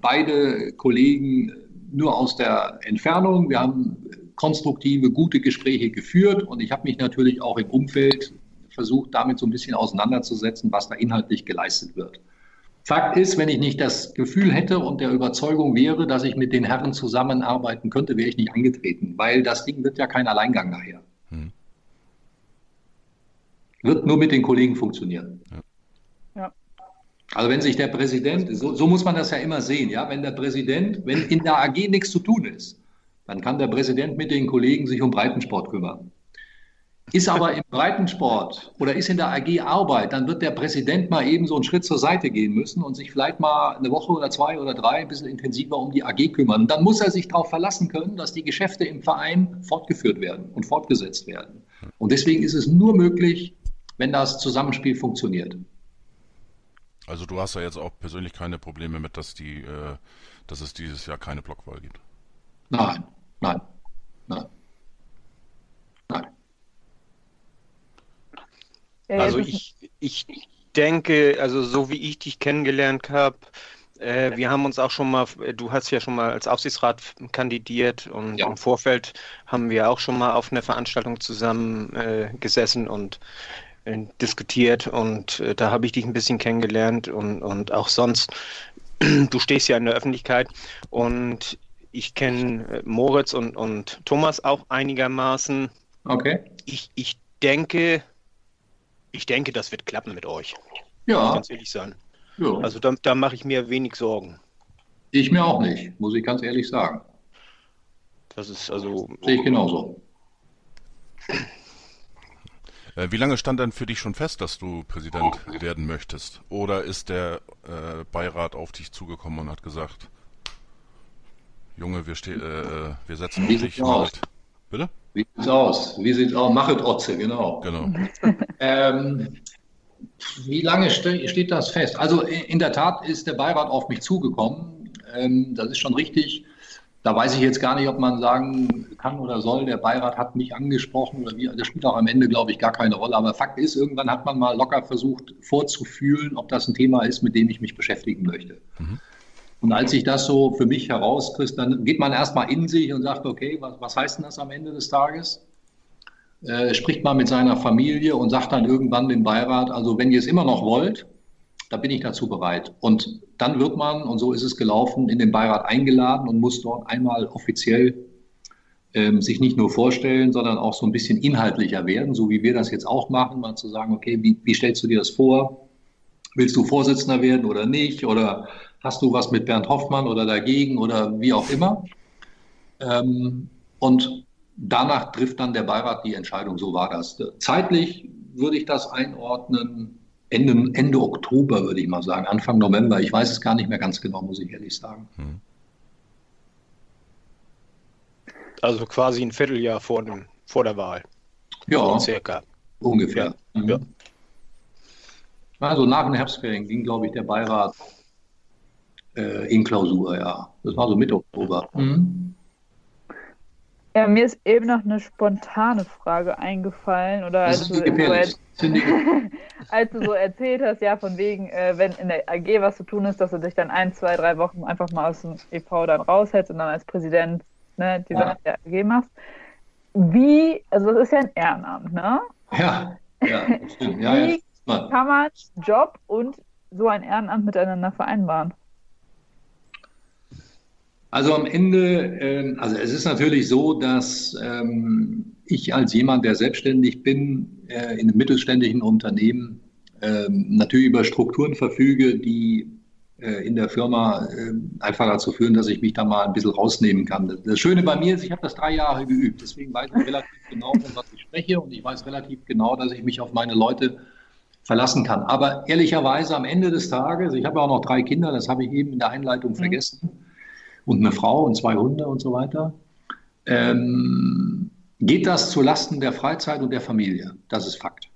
beide Kollegen nur aus der Entfernung. Wir haben konstruktive, gute Gespräche geführt und ich habe mich natürlich auch im Umfeld versucht, damit so ein bisschen auseinanderzusetzen, was da inhaltlich geleistet wird. Fakt ist, wenn ich nicht das Gefühl hätte und der Überzeugung wäre, dass ich mit den Herren zusammenarbeiten könnte, wäre ich nicht angetreten, weil das Ding wird ja kein Alleingang nachher. Hm. Wird nur mit den Kollegen funktionieren. Ja. ja. Also wenn sich der Präsident, so, so, muss man das ja immer sehen, ja, wenn der Präsident, wenn in der AG nichts zu tun ist, dann kann der Präsident mit den Kollegen sich um Breitensport kümmern. Ist aber im Breitensport oder ist in der AG Arbeit, dann wird der Präsident mal eben so einen Schritt zur Seite gehen müssen und sich vielleicht mal eine Woche oder zwei oder drei ein bisschen intensiver um die AG kümmern. Dann muss er sich darauf verlassen können, dass die Geschäfte im Verein fortgeführt werden und fortgesetzt werden. Und deswegen ist es nur möglich, wenn das Zusammenspiel funktioniert. Also du hast ja jetzt auch persönlich keine Probleme mit, dass die, äh, dass es dieses Jahr keine Blockwahl gibt. Nein, nein, nein. Also ich, ich denke, also so wie ich dich kennengelernt habe, äh, wir haben uns auch schon mal, du hast ja schon mal als Aufsichtsrat kandidiert und ja. im Vorfeld haben wir auch schon mal auf einer Veranstaltung zusammen äh, gesessen und äh, diskutiert und äh, da habe ich dich ein bisschen kennengelernt und, und auch sonst, du stehst ja in der Öffentlichkeit und ich kenne äh, Moritz und, und Thomas auch einigermaßen. Okay. Ich, ich denke, ich denke, das wird klappen mit euch. Ja. Muss ich ganz ehrlich sein. Ja. Also da, da mache ich mir wenig Sorgen. Ich mir auch nicht, muss ich ganz ehrlich sagen. Das ist also. Sehe ich genauso. Äh, wie lange stand denn für dich schon fest, dass du Präsident werden möchtest? Oder ist der äh, Beirat auf dich zugekommen und hat gesagt, Junge, wir, äh, äh, wir setzen dich mal. Bitte? Wie sieht's aus? Wie sieht's aus? Machet Otze, genau. Genau. ähm, wie lange ste steht das fest? Also in der Tat ist der Beirat auf mich zugekommen. Ähm, das ist schon richtig. Da weiß ich jetzt gar nicht, ob man sagen kann oder soll, der Beirat hat mich angesprochen oder wie. Das spielt auch am Ende, glaube ich, gar keine Rolle. Aber Fakt ist, irgendwann hat man mal locker versucht vorzufühlen, ob das ein Thema ist, mit dem ich mich beschäftigen möchte. Mhm. Und als ich das so für mich herauskriege, dann geht man erstmal in sich und sagt, okay, was, was heißt denn das am Ende des Tages? Äh, spricht man mit seiner Familie und sagt dann irgendwann dem Beirat, also wenn ihr es immer noch wollt, da bin ich dazu bereit. Und dann wird man, und so ist es gelaufen, in den Beirat eingeladen und muss dort einmal offiziell ähm, sich nicht nur vorstellen, sondern auch so ein bisschen inhaltlicher werden, so wie wir das jetzt auch machen, mal zu sagen, okay, wie, wie stellst du dir das vor? Willst du Vorsitzender werden oder nicht? Oder hast du was mit Bernd Hoffmann oder dagegen oder wie auch immer. Ähm, und danach trifft dann der Beirat die Entscheidung, so war das. Zeitlich würde ich das einordnen, Ende, Ende Oktober würde ich mal sagen, Anfang November. Ich weiß es gar nicht mehr ganz genau, muss ich ehrlich sagen. Hm. Also quasi ein Vierteljahr vor, dem, vor der Wahl. Ja, circa. ungefähr. Ja. Mhm. Also nach den Herbstferien ging, glaube ich, der Beirat äh, in Klausur, ja. Das war so Mitte Oktober. Mhm. Ja, mir ist eben noch eine spontane Frage eingefallen, oder als du, so als du, so erzählt hast, ja, von wegen, äh, wenn in der AG was zu tun ist, dass du dich dann ein, zwei, drei Wochen einfach mal aus dem EV dann raushältst und dann als Präsident ne, die Sache ja. der AG machst. Wie, also das ist ja ein Ehrenamt, ne? Ja, ja, stimmt. Ja, Wie ja, kann man Job und so ein Ehrenamt miteinander vereinbaren? Also am Ende, äh, also es ist natürlich so, dass ähm, ich als jemand, der selbstständig bin, äh, in einem mittelständischen Unternehmen äh, natürlich über Strukturen verfüge, die äh, in der Firma äh, einfach dazu führen, dass ich mich da mal ein bisschen rausnehmen kann. Das Schöne bei mir ist, ich habe das drei Jahre geübt, deswegen weiß ich relativ genau, von was ich spreche und ich weiß relativ genau, dass ich mich auf meine Leute verlassen kann. Aber ehrlicherweise am Ende des Tages, ich habe auch noch drei Kinder, das habe ich eben in der Einleitung mhm. vergessen, und eine Frau und zwei Hunde und so weiter. Ähm, geht das zu Lasten der Freizeit und der Familie? Das ist Fakt.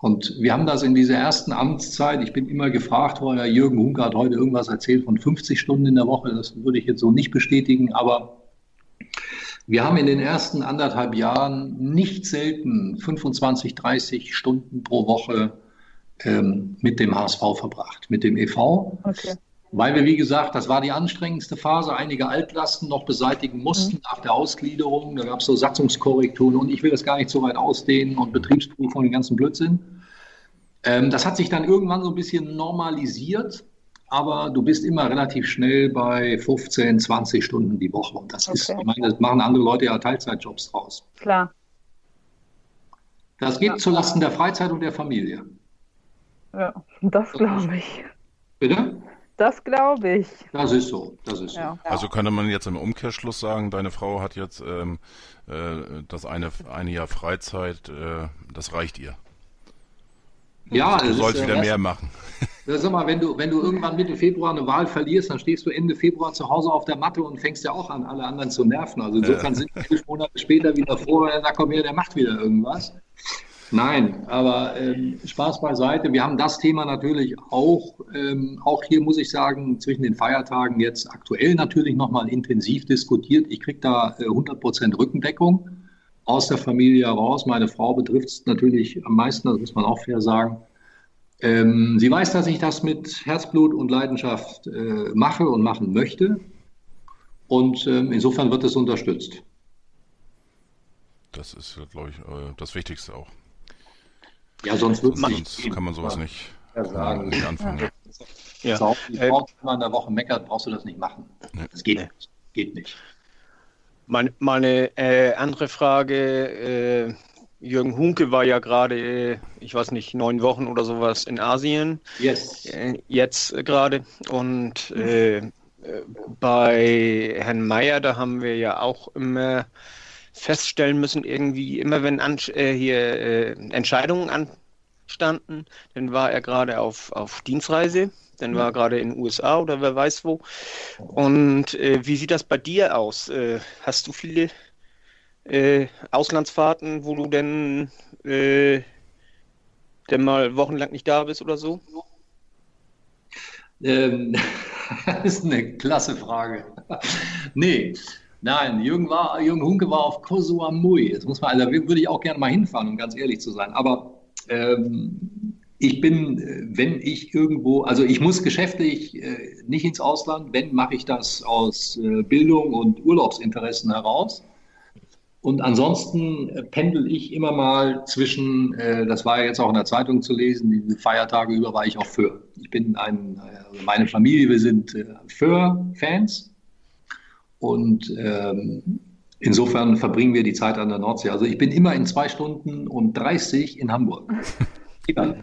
Und wir haben das in dieser ersten Amtszeit, ich bin immer gefragt worden, ja, Jürgen Hunke hat heute irgendwas erzählt von 50 Stunden in der Woche, das würde ich jetzt so nicht bestätigen, aber wir haben in den ersten anderthalb Jahren nicht selten 25, 30 Stunden pro Woche ähm, mit dem HSV verbracht, mit dem EV. Okay weil wir, wie gesagt, das war die anstrengendste Phase, einige Altlasten noch beseitigen mussten mhm. nach der Ausgliederung. Da gab es so Satzungskorrekturen und ich will das gar nicht so weit ausdehnen und Betriebsprüfung und den ganzen Blödsinn. Ähm, das hat sich dann irgendwann so ein bisschen normalisiert, aber du bist immer relativ schnell bei 15, 20 Stunden die Woche. Und das okay. ist, ich meine, das machen andere Leute ja Teilzeitjobs draus. Klar. Das geht ja. zulasten der Freizeit und der Familie. Ja, das glaube ich. Bitte? Das glaube ich. Das ist so. Das ist ja. so. Also könnte man jetzt im Umkehrschluss sagen, deine Frau hat jetzt ähm, äh, das eine, eine Jahr Freizeit, äh, das reicht ihr. Ja, du sollst ist, wieder mehr machen. Sag mal, wenn du, wenn du irgendwann Mitte Februar eine Wahl verlierst, dann stehst du Ende Februar zu Hause auf der Matte und fängst ja auch an, alle anderen zu nerven. Also insofern ja. sind wir elf Monate später wieder vor, da komm her, der macht wieder irgendwas. Nein, aber ähm, Spaß beiseite. Wir haben das Thema natürlich auch, ähm, auch hier muss ich sagen, zwischen den Feiertagen jetzt aktuell natürlich nochmal intensiv diskutiert. Ich kriege da äh, 100% Rückendeckung aus der Familie heraus. Meine Frau betrifft es natürlich am meisten, das muss man auch fair sagen. Ähm, sie weiß, dass ich das mit Herzblut und Leidenschaft äh, mache und machen möchte. Und ähm, insofern wird es unterstützt. Das ist, glaube ich, äh, das Wichtigste auch. Ja, sonst, sonst kann man sowas nicht, sagen. nicht anfangen. Ja. Ja. Die äh, Frau in der Woche meckert, brauchst du das nicht machen. Nee. Das geht, nee. geht nicht. Meine, meine äh, andere Frage, äh, Jürgen Hunke war ja gerade, äh, ich weiß nicht, neun Wochen oder sowas in Asien. Yes. Äh, jetzt gerade. Und äh, bei Herrn Mayer, da haben wir ja auch immer feststellen müssen, irgendwie immer wenn an, äh, hier äh, Entscheidungen anstanden, dann war er gerade auf, auf Dienstreise, dann war er gerade in den USA oder wer weiß wo. Und äh, wie sieht das bei dir aus? Äh, hast du viele äh, Auslandsfahrten, wo du denn, äh, denn mal wochenlang nicht da bist oder so? Ähm, das ist eine klasse Frage. nee, Nein, Jürgen, war, Jürgen Hunke war auf Koh Samui. Das muss man, also würde ich auch gerne mal hinfahren, um ganz ehrlich zu sein. Aber ähm, ich bin, wenn ich irgendwo, also ich muss geschäftlich äh, nicht ins Ausland, wenn, mache ich das aus äh, Bildung und Urlaubsinteressen heraus. Und ansonsten äh, pendel ich immer mal zwischen, äh, das war jetzt auch in der Zeitung zu lesen, die Feiertage über war ich auch für. Ich bin ein, also meine Familie, wir sind äh, für-Fans und ähm, insofern verbringen wir die Zeit an der Nordsee. Also ich bin immer in zwei Stunden und 30 in Hamburg. wenn,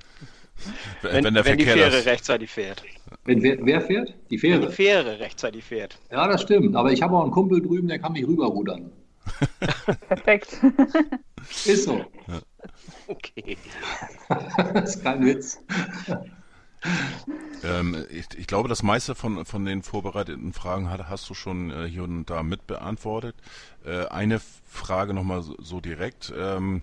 wenn, wenn die Fähre das... rechtzeitig fährt. Wenn, wer, wer, fährt? Die Fähre. Wenn die Fähre rechtzeitig fährt. Ja, das stimmt. Aber ich habe auch einen Kumpel drüben, der kann mich rüberrudern. Perfekt. Ist so. Ja. Okay. das ist kein Witz. Ähm, ich, ich, glaube, das meiste von, von den vorbereiteten Fragen hat, hast du schon äh, hier und da mit beantwortet. Äh, eine Frage nochmal so, so direkt. Ähm,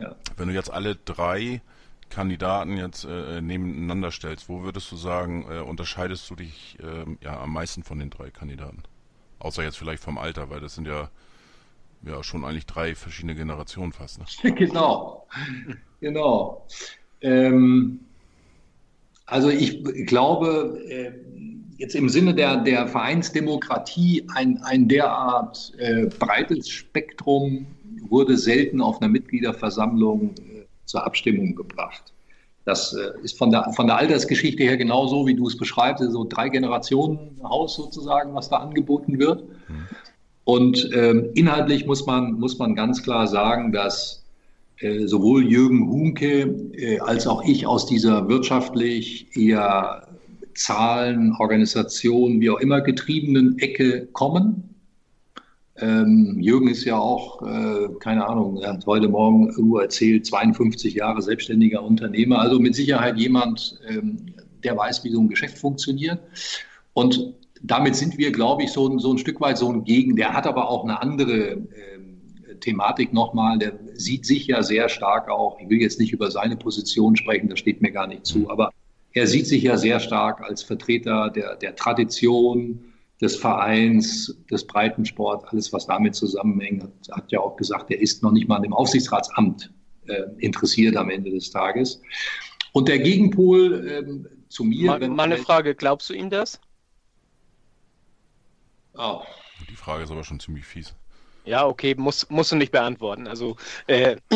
ja. Wenn du jetzt alle drei Kandidaten jetzt äh, nebeneinander stellst, wo würdest du sagen, äh, unterscheidest du dich ähm, ja am meisten von den drei Kandidaten? Außer jetzt vielleicht vom Alter, weil das sind ja ja schon eigentlich drei verschiedene Generationen fast. Ne? genau, genau. Ähm, also ich glaube, äh, jetzt im Sinne der, der Vereinsdemokratie ein, ein derart äh, breites Spektrum wurde selten auf einer Mitgliederversammlung äh, zur Abstimmung gebracht. Das äh, ist von der, von der Altersgeschichte her genauso, wie du es beschreibst, so drei Generationen Haus sozusagen, was da angeboten wird. Mhm. Und ähm, inhaltlich muss man, muss man ganz klar sagen, dass sowohl Jürgen Hunke äh, als auch ich aus dieser wirtschaftlich eher Zahlen, Organisationen, wie auch immer getriebenen Ecke kommen. Ähm, Jürgen ist ja auch, äh, keine Ahnung, er hat heute Morgen irgendwo erzählt, 52 Jahre selbstständiger Unternehmer, also mit Sicherheit jemand, ähm, der weiß, wie so ein Geschäft funktioniert. Und damit sind wir, glaube ich, so, so ein Stück weit so ein Gegen. Der hat aber auch eine andere äh, Thematik nochmal, der sieht sich ja sehr stark auch, ich will jetzt nicht über seine Position sprechen, das steht mir gar nicht zu, aber er sieht sich ja sehr stark als Vertreter der, der Tradition, des Vereins, des Breitensport, alles, was damit zusammenhängt, hat, hat ja auch gesagt, er ist noch nicht mal im Aufsichtsratsamt äh, interessiert am Ende des Tages. Und der Gegenpol ähm, zu mir. Mal, mal eine Frage, glaubst du ihm das? Oh. Die Frage ist aber schon ziemlich fies. Ja, okay, muss, musst du nicht beantworten. Also, äh,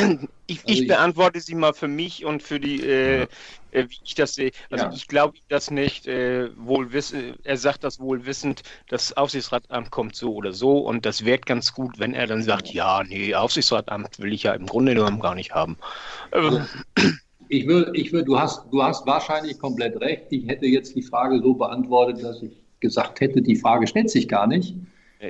ich, also ich, beantworte sie mal für mich und für die, äh, äh, wie ich das sehe. Also ja. ich glaube das nicht äh, wohl wissen, er sagt das wohl wissend, das Aufsichtsratamt kommt so oder so und das wäre ganz gut, wenn er dann sagt, ja, nee, Aufsichtsratamt will ich ja im Grunde genommen gar nicht haben. Also, ich würde, ich würde, du hast, du hast wahrscheinlich komplett recht. Ich hätte jetzt die Frage so beantwortet, dass ich gesagt hätte, die Frage stellt sich gar nicht,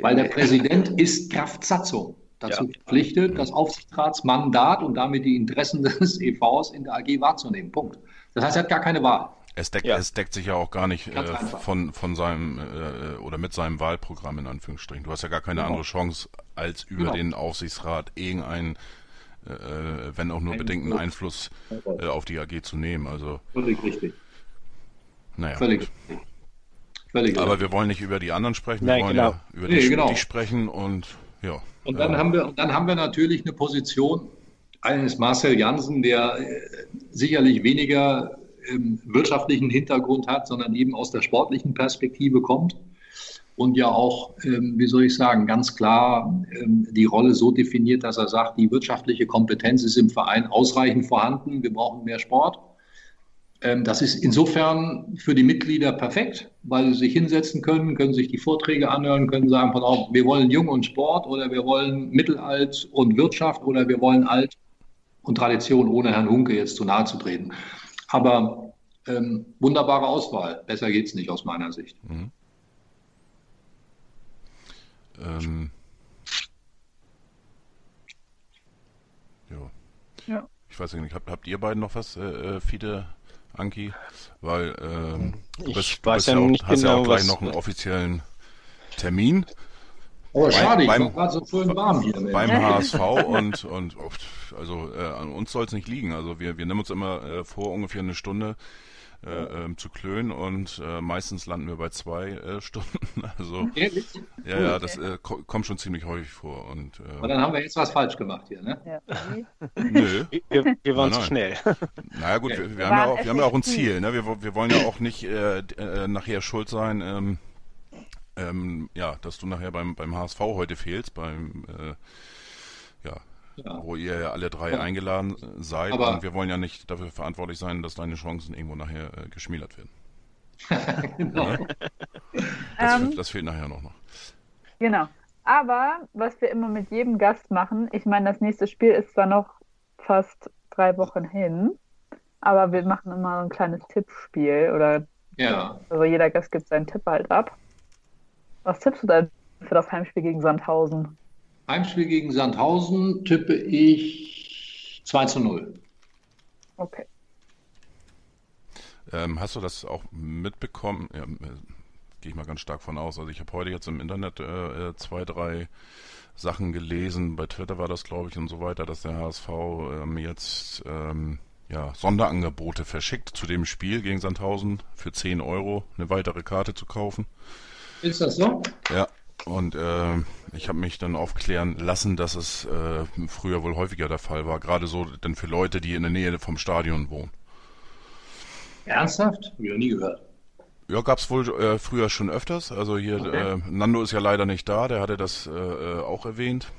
weil der Präsident ist Kraft Satzung dazu ja. verpflichtet, das Aufsichtsratsmandat und damit die Interessen des EVs in der AG wahrzunehmen. Punkt. Das heißt, er hat gar keine Wahl. Es deckt, ja. es deckt sich ja auch gar nicht äh, von, von seinem äh, oder mit seinem Wahlprogramm in Anführungsstrichen. Du hast ja gar keine genau. andere Chance, als über genau. den Aufsichtsrat irgendeinen, äh, wenn auch nur bedingten Einfluss äh, auf die AG zu nehmen. Also völlig richtig. Naja. Völlig richtig. Völlig Aber richtig. wir wollen nicht über die anderen sprechen, wir Nein, wollen genau. ja über nee, die, genau. sprechen und ja. Und dann, haben wir, dann haben wir natürlich eine Position eines Marcel Jansen, der äh, sicherlich weniger ähm, wirtschaftlichen Hintergrund hat, sondern eben aus der sportlichen Perspektive kommt und ja auch, ähm, wie soll ich sagen, ganz klar ähm, die Rolle so definiert, dass er sagt, die wirtschaftliche Kompetenz ist im Verein ausreichend vorhanden, wir brauchen mehr Sport. Ähm, das ist insofern für die Mitglieder perfekt, weil sie sich hinsetzen können, können sich die Vorträge anhören, können sagen, pass auf, wir wollen Jung und Sport oder wir wollen Mittelalt und Wirtschaft oder wir wollen Alt und Tradition, ohne Herrn Hunke jetzt zu nahe zu treten. Aber ähm, wunderbare Auswahl. Besser geht es nicht aus meiner Sicht. Mhm. Ähm, ja. ja. Ich weiß nicht, habt, habt ihr beiden noch was, äh, äh Fide, Anki? Weil ähm, du bist, ich weiß ja, auch, nicht hast genau, ja auch gleich noch einen offiziellen Termin. Oh, schade, beim, ich war gerade so schön warm hier. Beim HSV und, und also äh, an uns soll es nicht liegen. Also wir, wir nehmen uns immer äh, vor, ungefähr eine Stunde äh, ähm, zu klönen und äh, meistens landen wir bei zwei äh, Stunden. Also Ehrlich? ja, ja, das äh, kommt schon ziemlich häufig vor. Und, äh, Aber dann haben wir jetzt was falsch gemacht hier, ne? Ja. Nö. Wir, wir waren zu schnell. Naja gut, wir, wir, wir haben ja auch, wir haben ja auch ein Ziel. Ne? Wir, wir wollen ja auch nicht äh, äh, nachher schuld sein. Ähm, ähm, ja, dass du nachher beim, beim HSV heute fehlst, beim äh, ja, ja. wo ihr ja alle drei ja. eingeladen seid. Aber und wir wollen ja nicht dafür verantwortlich sein, dass deine Chancen irgendwo nachher äh, geschmälert werden. genau. das, ähm, das, fehlt nachher noch. noch. Genau. Aber was wir immer mit jedem Gast machen, ich meine, das nächste Spiel ist zwar noch fast drei Wochen hin, aber wir machen immer ein kleines Tippspiel oder ja. also jeder Gast gibt seinen Tipp halt ab. Was tippst du denn für das Heimspiel gegen Sandhausen? Heimspiel gegen Sandhausen tippe ich 2 zu 0. Okay. Ähm, hast du das auch mitbekommen? Ja, äh, Gehe ich mal ganz stark von aus. Also ich habe heute jetzt im Internet äh, äh, zwei, drei Sachen gelesen. Bei Twitter war das, glaube ich, und so weiter, dass der HSV ähm, jetzt ähm, ja, Sonderangebote verschickt zu dem Spiel gegen Sandhausen für 10 Euro eine weitere Karte zu kaufen. Ist das so? Ja, und äh, ich habe mich dann aufklären lassen, dass es äh, früher wohl häufiger der Fall war, gerade so denn für Leute, die in der Nähe vom Stadion wohnen. Ernsthaft? Hab ich noch nie gehört. Ja, gab es wohl äh, früher schon öfters. Also hier, okay. äh, Nando ist ja leider nicht da, der hatte das äh, äh auch erwähnt.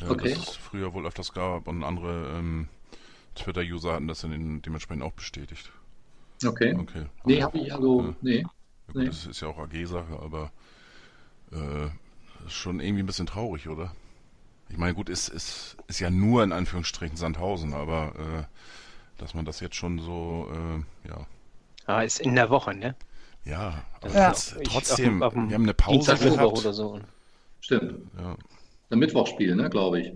Äh, okay. Dass es früher wohl öfters gab und andere ähm, Twitter-User hatten das dann dementsprechend auch bestätigt. Okay. okay. Nee, habe ich also, nee. Ja, gut, nee. Das ist ja auch AG-Sache, aber äh, ist schon irgendwie ein bisschen traurig, oder? Ich meine, gut, ist, ist, ist ja nur in Anführungsstrichen Sandhausen, aber äh, dass man das jetzt schon so, äh, ja. Ah, ist in der Woche, ne? Ja, aber ja. Trotz, trotzdem, auf, auf wir haben eine Pause gehabt. Oder so. Stimmt. Ja. Ein Mittwochspiel, ne, glaube ich.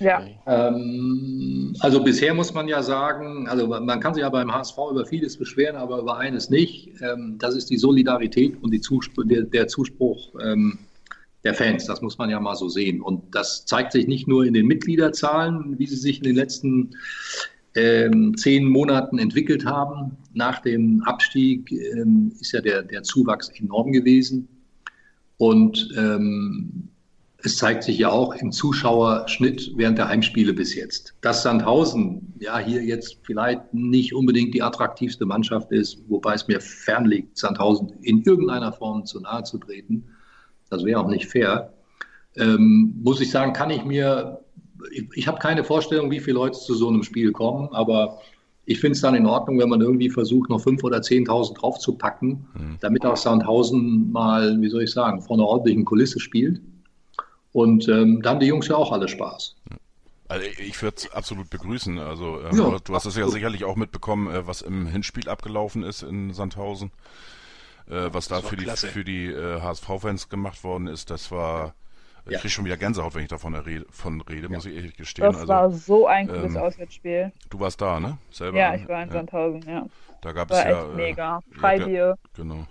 Ja. Ähm, also bisher muss man ja sagen, also man kann sich ja beim HSV über vieles beschweren, aber über eines nicht. Ähm, das ist die Solidarität und die Zuspruch, der, der, Zuspruch ähm, der Fans. Das muss man ja mal so sehen. Und das zeigt sich nicht nur in den Mitgliederzahlen, wie sie sich in den letzten ähm, zehn Monaten entwickelt haben. Nach dem Abstieg ähm, ist ja der, der Zuwachs enorm gewesen. Und ähm, es zeigt sich ja auch im Zuschauerschnitt während der Heimspiele bis jetzt. Dass Sandhausen ja hier jetzt vielleicht nicht unbedingt die attraktivste Mannschaft ist, wobei es mir fernliegt, Sandhausen in irgendeiner Form zu nahe zu treten, das wäre auch nicht fair, ähm, muss ich sagen, kann ich mir, ich, ich habe keine Vorstellung, wie viele Leute zu so einem Spiel kommen, aber ich finde es dann in Ordnung, wenn man irgendwie versucht, noch 5.000 oder 10.000 draufzupacken, mhm. damit auch Sandhausen mal, wie soll ich sagen, vor einer ordentlichen Kulisse spielt. Und ähm, da haben die Jungs ja auch alle Spaß. Also ich würde es absolut begrüßen. Also ähm, ja, du hast es ja sicherlich auch mitbekommen, äh, was im Hinspiel abgelaufen ist in Sandhausen. Äh, was da für die, für die äh, HSV-Fans gemacht worden ist, das war. Ich ja. kriege schon wieder Gänsehaut, wenn ich davon rede, von rede, ja. muss ich ehrlich gestehen. Das also, war so ein cooles ähm, Auswärtsspiel. Du warst da, ne? Selber, ja, ich war in Sandhausen, ja. Da gab war es ja. Echt mega. Freibier. Genau.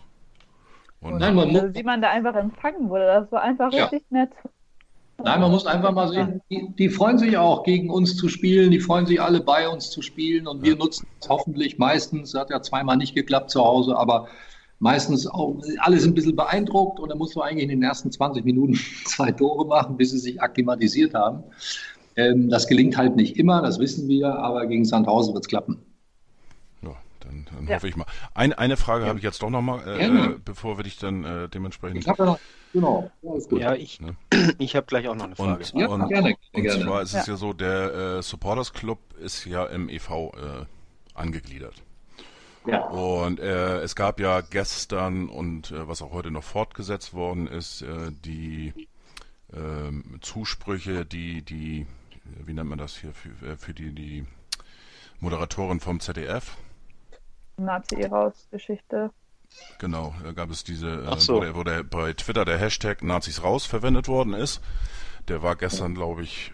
Und, Nein, man muss, wie man da einfach empfangen wurde, das war einfach richtig nett. Nein, man muss einfach mal sehen, die, die, freuen sich auch, gegen uns zu spielen, die freuen sich alle bei uns zu spielen. Und wir nutzen es hoffentlich meistens, hat ja zweimal nicht geklappt zu Hause, aber meistens auch, alle sind ein bisschen beeindruckt. Und dann musst du eigentlich in den ersten 20 Minuten zwei Tore machen, bis sie sich akklimatisiert haben. Ähm, das gelingt halt nicht immer, das wissen wir, aber gegen Sandhausen wird es klappen. Dann, dann ja. hoffe ich mal. Ein, eine Frage ja. habe ich jetzt doch nochmal, äh, bevor wir dich dann äh, dementsprechend. Ich habe ja noch Genau, ja, ja ich, ne? ich habe gleich auch noch eine Frage. Und, ja, und, gerne, gerne. und zwar ist es ja, so, der äh, Supporters Club ist ja im EV äh, angegliedert. Ja. Und äh, es gab ja gestern und äh, was auch heute noch fortgesetzt worden ist, äh, die äh, Zusprüche, die, die, wie nennt man das hier, für, für die, die Moderatorin vom ZDF. Nazi-Raus-Geschichte. Genau, da gab es diese, äh, so. wo, der, wo der bei Twitter der Hashtag Nazis raus verwendet worden ist. Der war gestern, glaube ich,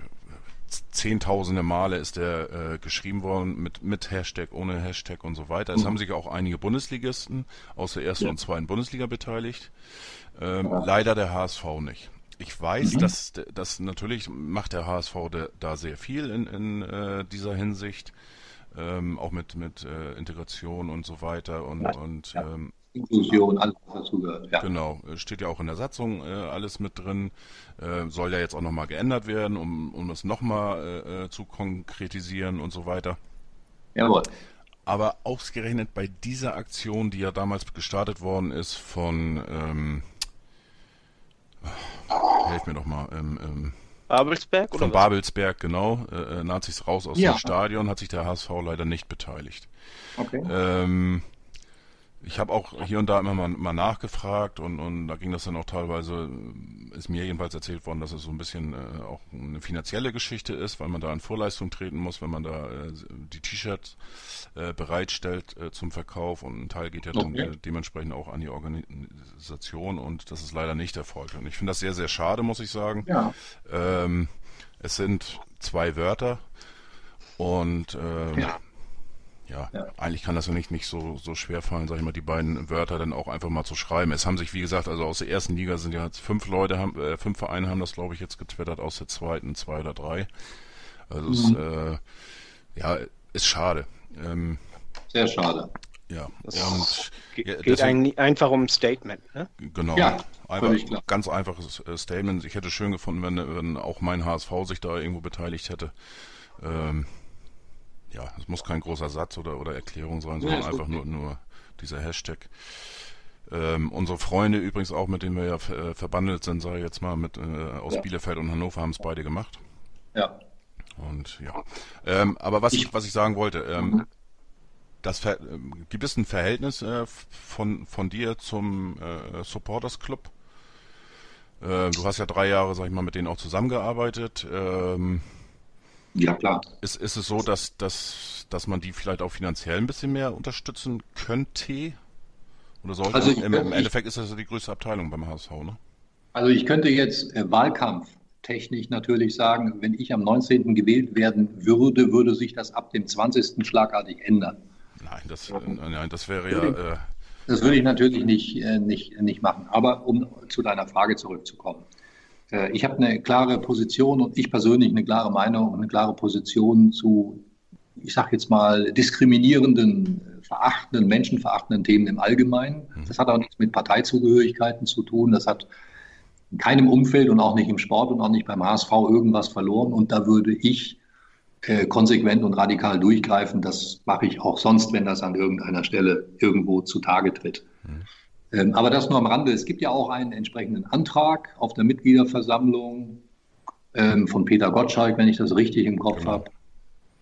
zehntausende Male ist der äh, geschrieben worden mit, mit Hashtag, ohne Hashtag und so weiter. Es mhm. haben sich auch einige Bundesligisten aus der ersten ja. und zweiten Bundesliga beteiligt. Ähm, ja. Leider der HSV nicht. Ich weiß, mhm. dass, dass natürlich macht der HSV de, da sehr viel in, in äh, dieser Hinsicht, ähm, auch mit, mit äh, Integration und so weiter und, ja. und ähm, Inklusion, alles was dazu gehört. Ja. Genau, steht ja auch in der Satzung äh, alles mit drin. Äh, soll ja jetzt auch nochmal geändert werden, um, um es nochmal äh, äh, zu konkretisieren und so weiter. Jawohl. Aber ausgerechnet bei dieser Aktion, die ja damals gestartet worden ist von, ähm, helf mir doch mal, ähm, ähm, Babelsberg? Oder von was? Babelsberg, genau. Äh, äh, Nazis raus aus ja. dem Stadion, hat sich der HSV leider nicht beteiligt. Okay. Ähm, ich habe auch hier und da immer mal, mal nachgefragt und, und da ging das dann auch teilweise, ist mir jedenfalls erzählt worden, dass es so ein bisschen äh, auch eine finanzielle Geschichte ist, weil man da in Vorleistung treten muss, wenn man da äh, die T-Shirts äh, bereitstellt äh, zum Verkauf und ein Teil geht ja dann okay. dementsprechend auch an die Organisation und das ist leider nicht der Fall. Und ich finde das sehr, sehr schade, muss ich sagen. Ja. Ähm, es sind zwei Wörter und ähm, ja ja, ja, eigentlich kann das ja nicht, nicht so, so schwer fallen, sag ich mal, die beiden Wörter dann auch einfach mal zu schreiben. Es haben sich, wie gesagt, also aus der ersten Liga sind ja jetzt fünf Leute, haben, äh, fünf Vereine haben das, glaube ich, jetzt getwittert, aus der zweiten zwei oder drei. Also mhm. es, äh, ja, ist schade. Ähm, Sehr schade. Ja, und geht, ja, deswegen, ein, einfach um ein Statement, ne? Genau. Ja, einfach, ganz einfaches äh, Statement. Ich hätte schön gefunden, wenn, wenn auch mein HSV sich da irgendwo beteiligt hätte. Ähm, ja, es muss kein großer Satz oder, oder Erklärung sein, sondern ja, einfach nur, nur dieser Hashtag. Ähm, unsere Freunde übrigens auch, mit denen wir ja äh, verbandelt sind, sage ich jetzt mal, mit, äh, aus ja. Bielefeld und Hannover haben es beide gemacht. Ja. Und ja. Ähm, aber was ich, was ich sagen wollte, ähm, mhm. das Ver ähm, gibt es ein Verhältnis äh, von, von dir zum äh, Supporters Club? Äh, du hast ja drei Jahre, sag ich mal, mit denen auch zusammengearbeitet. Ähm, ja, klar. Ist, ist es so, dass, dass, dass man die vielleicht auch finanziell ein bisschen mehr unterstützen könnte? Oder sollte? Also Im, Im, Endeffekt ist das ja die größte Abteilung beim HSV, ne? Also ich könnte jetzt äh, Wahlkampftechnisch natürlich sagen, wenn ich am 19. gewählt werden würde, würde sich das ab dem 20. schlagartig ändern. Nein, das, äh, nein, das wäre ja. Äh, das würde ich natürlich nicht, äh, nicht, nicht machen. Aber um zu deiner Frage zurückzukommen. Äh, ich habe eine klare Position und ich persönlich eine klare Meinung und eine klare Position zu, ich sage jetzt mal, diskriminierenden, verachtenden, menschenverachtenden Themen im Allgemeinen. Mhm. Das hat auch nichts mit Parteizugehörigkeiten zu tun. Das hat in keinem Umfeld und auch nicht im Sport und auch nicht beim HSV irgendwas verloren. Und da würde ich äh, konsequent und radikal durchgreifen. Das mache ich auch sonst, wenn das an irgendeiner Stelle irgendwo zutage tritt. Mhm. Ähm, aber das nur am Rande. Es gibt ja auch einen entsprechenden Antrag auf der Mitgliederversammlung ähm, von Peter Gottschalk, wenn ich das richtig im Kopf genau. habe.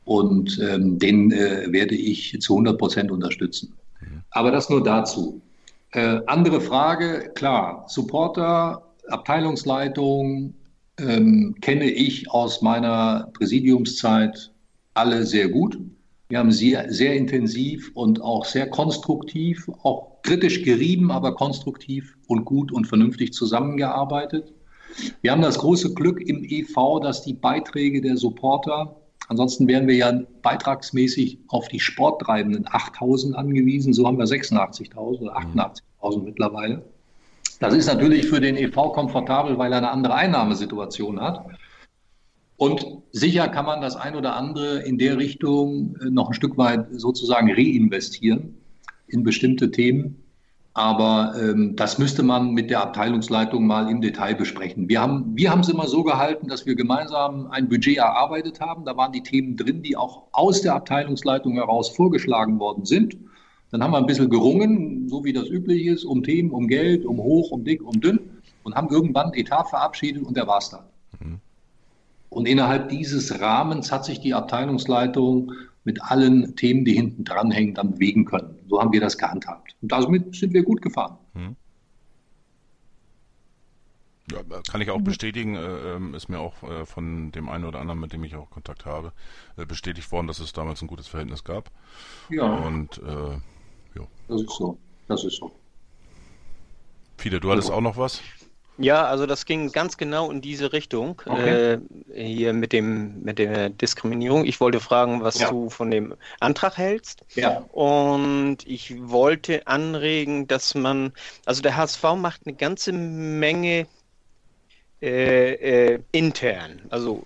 Und ähm, den äh, werde ich zu 100 Prozent unterstützen. Aber das nur dazu. Äh, andere Frage, klar, Supporter, Abteilungsleitung, ähm, kenne ich aus meiner Präsidiumszeit alle sehr gut. Wir haben sehr, sehr intensiv und auch sehr konstruktiv, auch kritisch gerieben, aber konstruktiv und gut und vernünftig zusammengearbeitet. Wir haben das große Glück im EV, dass die Beiträge der Supporter, ansonsten wären wir ja beitragsmäßig auf die Sporttreibenden 8000 angewiesen, so haben wir 86.000 oder 88.000 mittlerweile. Das ist natürlich für den EV komfortabel, weil er eine andere Einnahmesituation hat. Und sicher kann man das ein oder andere in der Richtung äh, noch ein Stück weit sozusagen reinvestieren in bestimmte Themen. Aber ähm, das müsste man mit der Abteilungsleitung mal im Detail besprechen. Wir haben wir es immer so gehalten, dass wir gemeinsam ein Budget erarbeitet haben. Da waren die Themen drin, die auch aus der Abteilungsleitung heraus vorgeschlagen worden sind. Dann haben wir ein bisschen gerungen, so wie das üblich ist, um Themen, um Geld, um hoch, um dick, um dünn und haben irgendwann Etat verabschiedet und der war es dann. Und innerhalb dieses Rahmens hat sich die Abteilungsleitung mit allen Themen, die hinten dranhängen, dann bewegen können. So haben wir das gehandhabt. Und damit sind wir gut gefahren. Mhm. Ja, kann ich auch bestätigen, äh, ähm, ist mir auch äh, von dem einen oder anderen, mit dem ich auch Kontakt habe, äh, bestätigt worden, dass es damals ein gutes Verhältnis gab. Ja. Und äh, ja. Das ist so. Das ist so. Fide, du hattest auch noch was? Ja, also das ging ganz genau in diese Richtung okay. äh, hier mit dem mit der Diskriminierung. Ich wollte fragen, was ja. du von dem Antrag hältst. Ja. Und ich wollte anregen, dass man, also der HSV macht eine ganze Menge äh, äh, intern, also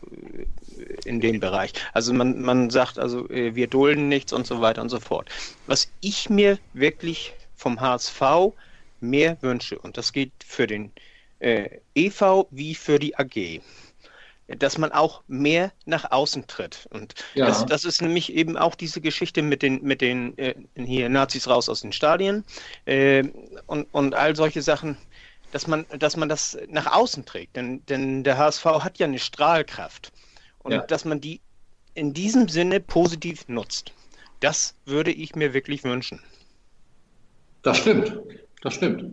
äh, in dem Bereich. Also man, man sagt, also äh, wir dulden nichts und so weiter und so fort. Was ich mir wirklich vom HSV mehr wünsche, und das geht für den äh, EV wie für die AG, dass man auch mehr nach außen tritt. Und ja. das, das, ist nämlich eben auch diese Geschichte mit den, mit den äh, hier Nazis raus aus den Stadien äh, und, und all solche Sachen dass man, dass man das nach außen trägt. Denn, denn der HSV hat ja eine Strahlkraft. Und ja. dass man die in diesem Sinne positiv nutzt. Das würde ich mir wirklich wünschen. Das stimmt. Das stimmt.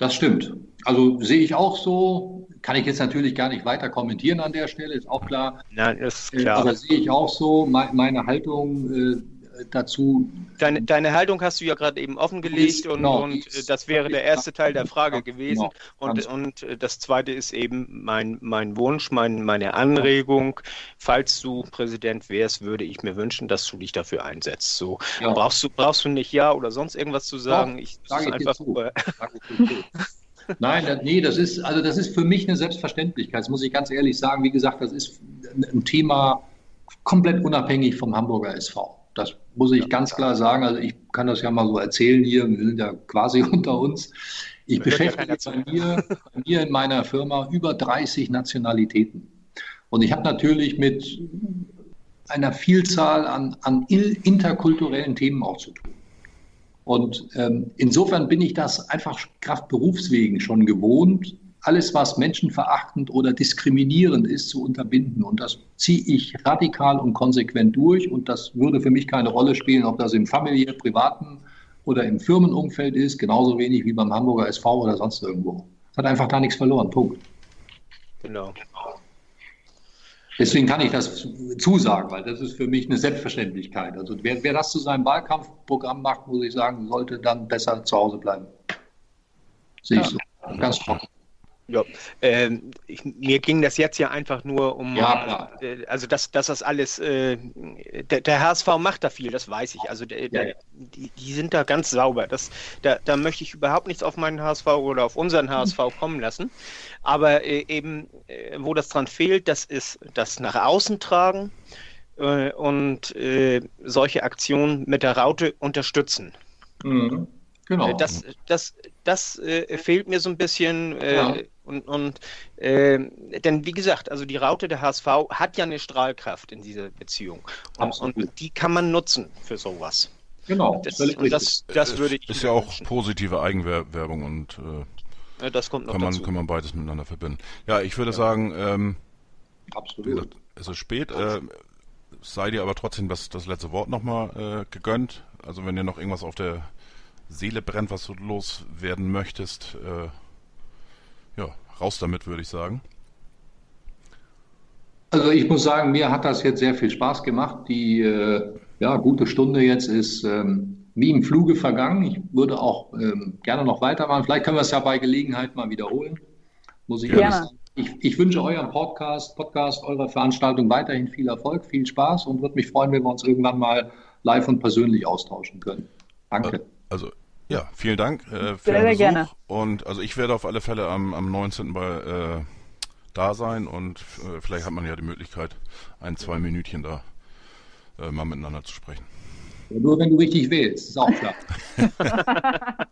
Das stimmt. Also sehe ich auch so. Kann ich jetzt natürlich gar nicht weiter kommentieren an der Stelle, ist auch klar. Nein, ist klar. Aber sehe ich auch so. Meine Haltung äh, dazu. Deine, deine Haltung hast du ja gerade eben offengelegt und, genau, und äh, das wäre der erste Teil der Frage gewesen. Genau, und, und äh, das zweite ist eben mein, mein Wunsch, mein, meine Anregung. Falls du Präsident wärst, würde ich mir wünschen, dass du dich dafür einsetzt. So ja. brauchst du brauchst du nicht ja oder sonst irgendwas zu sagen. Ja, ich sage einfach nur. Nein, das, nee, das ist, also das ist für mich eine Selbstverständlichkeit, das muss ich ganz ehrlich sagen. Wie gesagt, das ist ein Thema komplett unabhängig vom Hamburger SV. Das muss ich ganz klar sagen. Also ich kann das ja mal so erzählen hier. Wir sind ja quasi unter uns. Ich beschäftige bei mir, bei mir in meiner Firma über 30 Nationalitäten. Und ich habe natürlich mit einer Vielzahl an, an interkulturellen Themen auch zu tun. Und ähm, insofern bin ich das einfach Kraft Berufswegen schon gewohnt, alles, was menschenverachtend oder diskriminierend ist, zu unterbinden. Und das ziehe ich radikal und konsequent durch. Und das würde für mich keine Rolle spielen, ob das im familiären, privaten oder im Firmenumfeld ist, genauso wenig wie beim Hamburger SV oder sonst irgendwo. Es hat einfach da nichts verloren. Punkt. Genau. Deswegen kann ich das zusagen, weil das ist für mich eine Selbstverständlichkeit. Also wer, wer das zu seinem Wahlkampfprogramm macht, muss ich sagen, sollte dann besser zu Hause bleiben. Sehe ja. ich so. Ganz trocken. Ja, ähm, ich, mir ging das jetzt ja einfach nur um, ja, äh, also dass, dass das alles, äh, der, der, HSV macht da viel, das weiß ich. Also der, der, die, die, sind da ganz sauber. Das, da, da möchte ich überhaupt nichts auf meinen HSV oder auf unseren HSV kommen lassen. Aber äh, eben, äh, wo das dran fehlt, das ist das nach außen tragen äh, und äh, solche Aktionen mit der Raute unterstützen. Mhm. Genau. Das, das, das äh, fehlt mir so ein bisschen. Äh, ja. Und, und äh, denn wie gesagt, also die Raute der HSV hat ja eine Strahlkraft in dieser Beziehung. Und, und die kann man nutzen für sowas. Genau. Das, und das, das würde ich. Ist ja auch wünschen. positive Eigenwerbung und äh, ja, das kommt noch kann, man, dazu. kann man beides miteinander verbinden. Ja, ich würde ja. sagen, ähm, Absolut. Wie gesagt, es ist spät. Äh, sei dir aber trotzdem das, das letzte Wort nochmal äh, gegönnt. Also wenn dir noch irgendwas auf der Seele brennt, was du loswerden möchtest, äh, ja, raus damit, würde ich sagen. Also ich muss sagen, mir hat das jetzt sehr viel Spaß gemacht. Die äh, ja, gute Stunde jetzt ist ähm, wie im Fluge vergangen. Ich würde auch ähm, gerne noch weitermachen. Vielleicht können wir es ja bei Gelegenheit mal wiederholen. Muss ich gerne. sagen. Ich, ich, wünsche eurem Podcast, Podcast, eurer Veranstaltung weiterhin viel Erfolg, viel Spaß und würde mich freuen, wenn wir uns irgendwann mal live und persönlich austauschen können. Danke. Also ja, vielen Dank äh, für sehr, den Besuch. Gerne. Und also ich werde auf alle Fälle am, am 19. bei äh, da sein und äh, vielleicht hat man ja die Möglichkeit, ein, zwei Minütchen da äh, mal miteinander zu sprechen. Ja, nur wenn du richtig wählst, ist auch klar.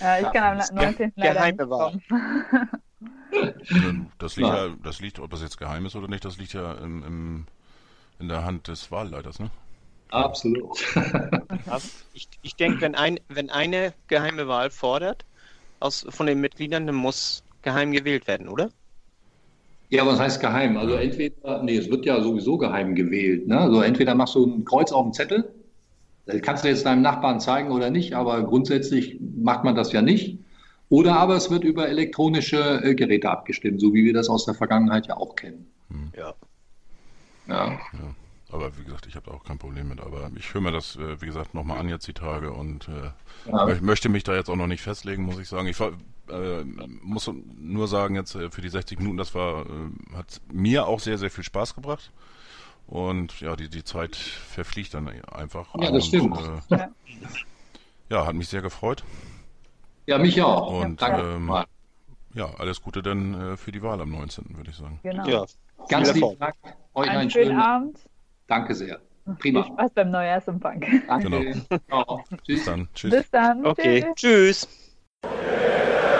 ja, ich kann am 19. Geheime Wahl. Das liegt ja, das liegt, ob das jetzt geheim ist oder nicht, das liegt ja im, im, in der Hand des Wahlleiters, ne? Absolut. ich, ich denke, wenn, ein, wenn eine geheime Wahl fordert aus, von den Mitgliedern, dann muss geheim gewählt werden, oder? Ja, was heißt geheim? Also entweder, nee, es wird ja sowieso geheim gewählt. Ne? Also entweder machst du ein Kreuz auf dem Zettel, das kannst du jetzt deinem Nachbarn zeigen oder nicht, aber grundsätzlich macht man das ja nicht. Oder aber es wird über elektronische äh, Geräte abgestimmt, so wie wir das aus der Vergangenheit ja auch kennen. Ja. ja. ja. Aber wie gesagt, ich habe auch kein Problem mit. Aber ich höre mir das, äh, wie gesagt, nochmal an jetzt die Tage und äh, ja. möchte mich da jetzt auch noch nicht festlegen, muss ich sagen. Ich äh, muss nur sagen, jetzt äh, für die 60 Minuten, das war, äh, hat mir auch sehr, sehr viel Spaß gebracht. Und ja, die, die Zeit verfliegt dann einfach. Ja, das und, stimmt. Äh, ja, hat mich sehr gefreut. Ja, mich auch. Und ähm, ja, alles Gute dann für die Wahl am 19. würde ich sagen. Genau. Ja, ganz lieben Dank. Euch einen, einen schönen, schönen Abend. Danke sehr. Prima. Viel Spaß beim Neujahrsempfang. Danke. Genau. Bis dann. Tschüss. Bis dann. Okay. Tschüss. Tschüss.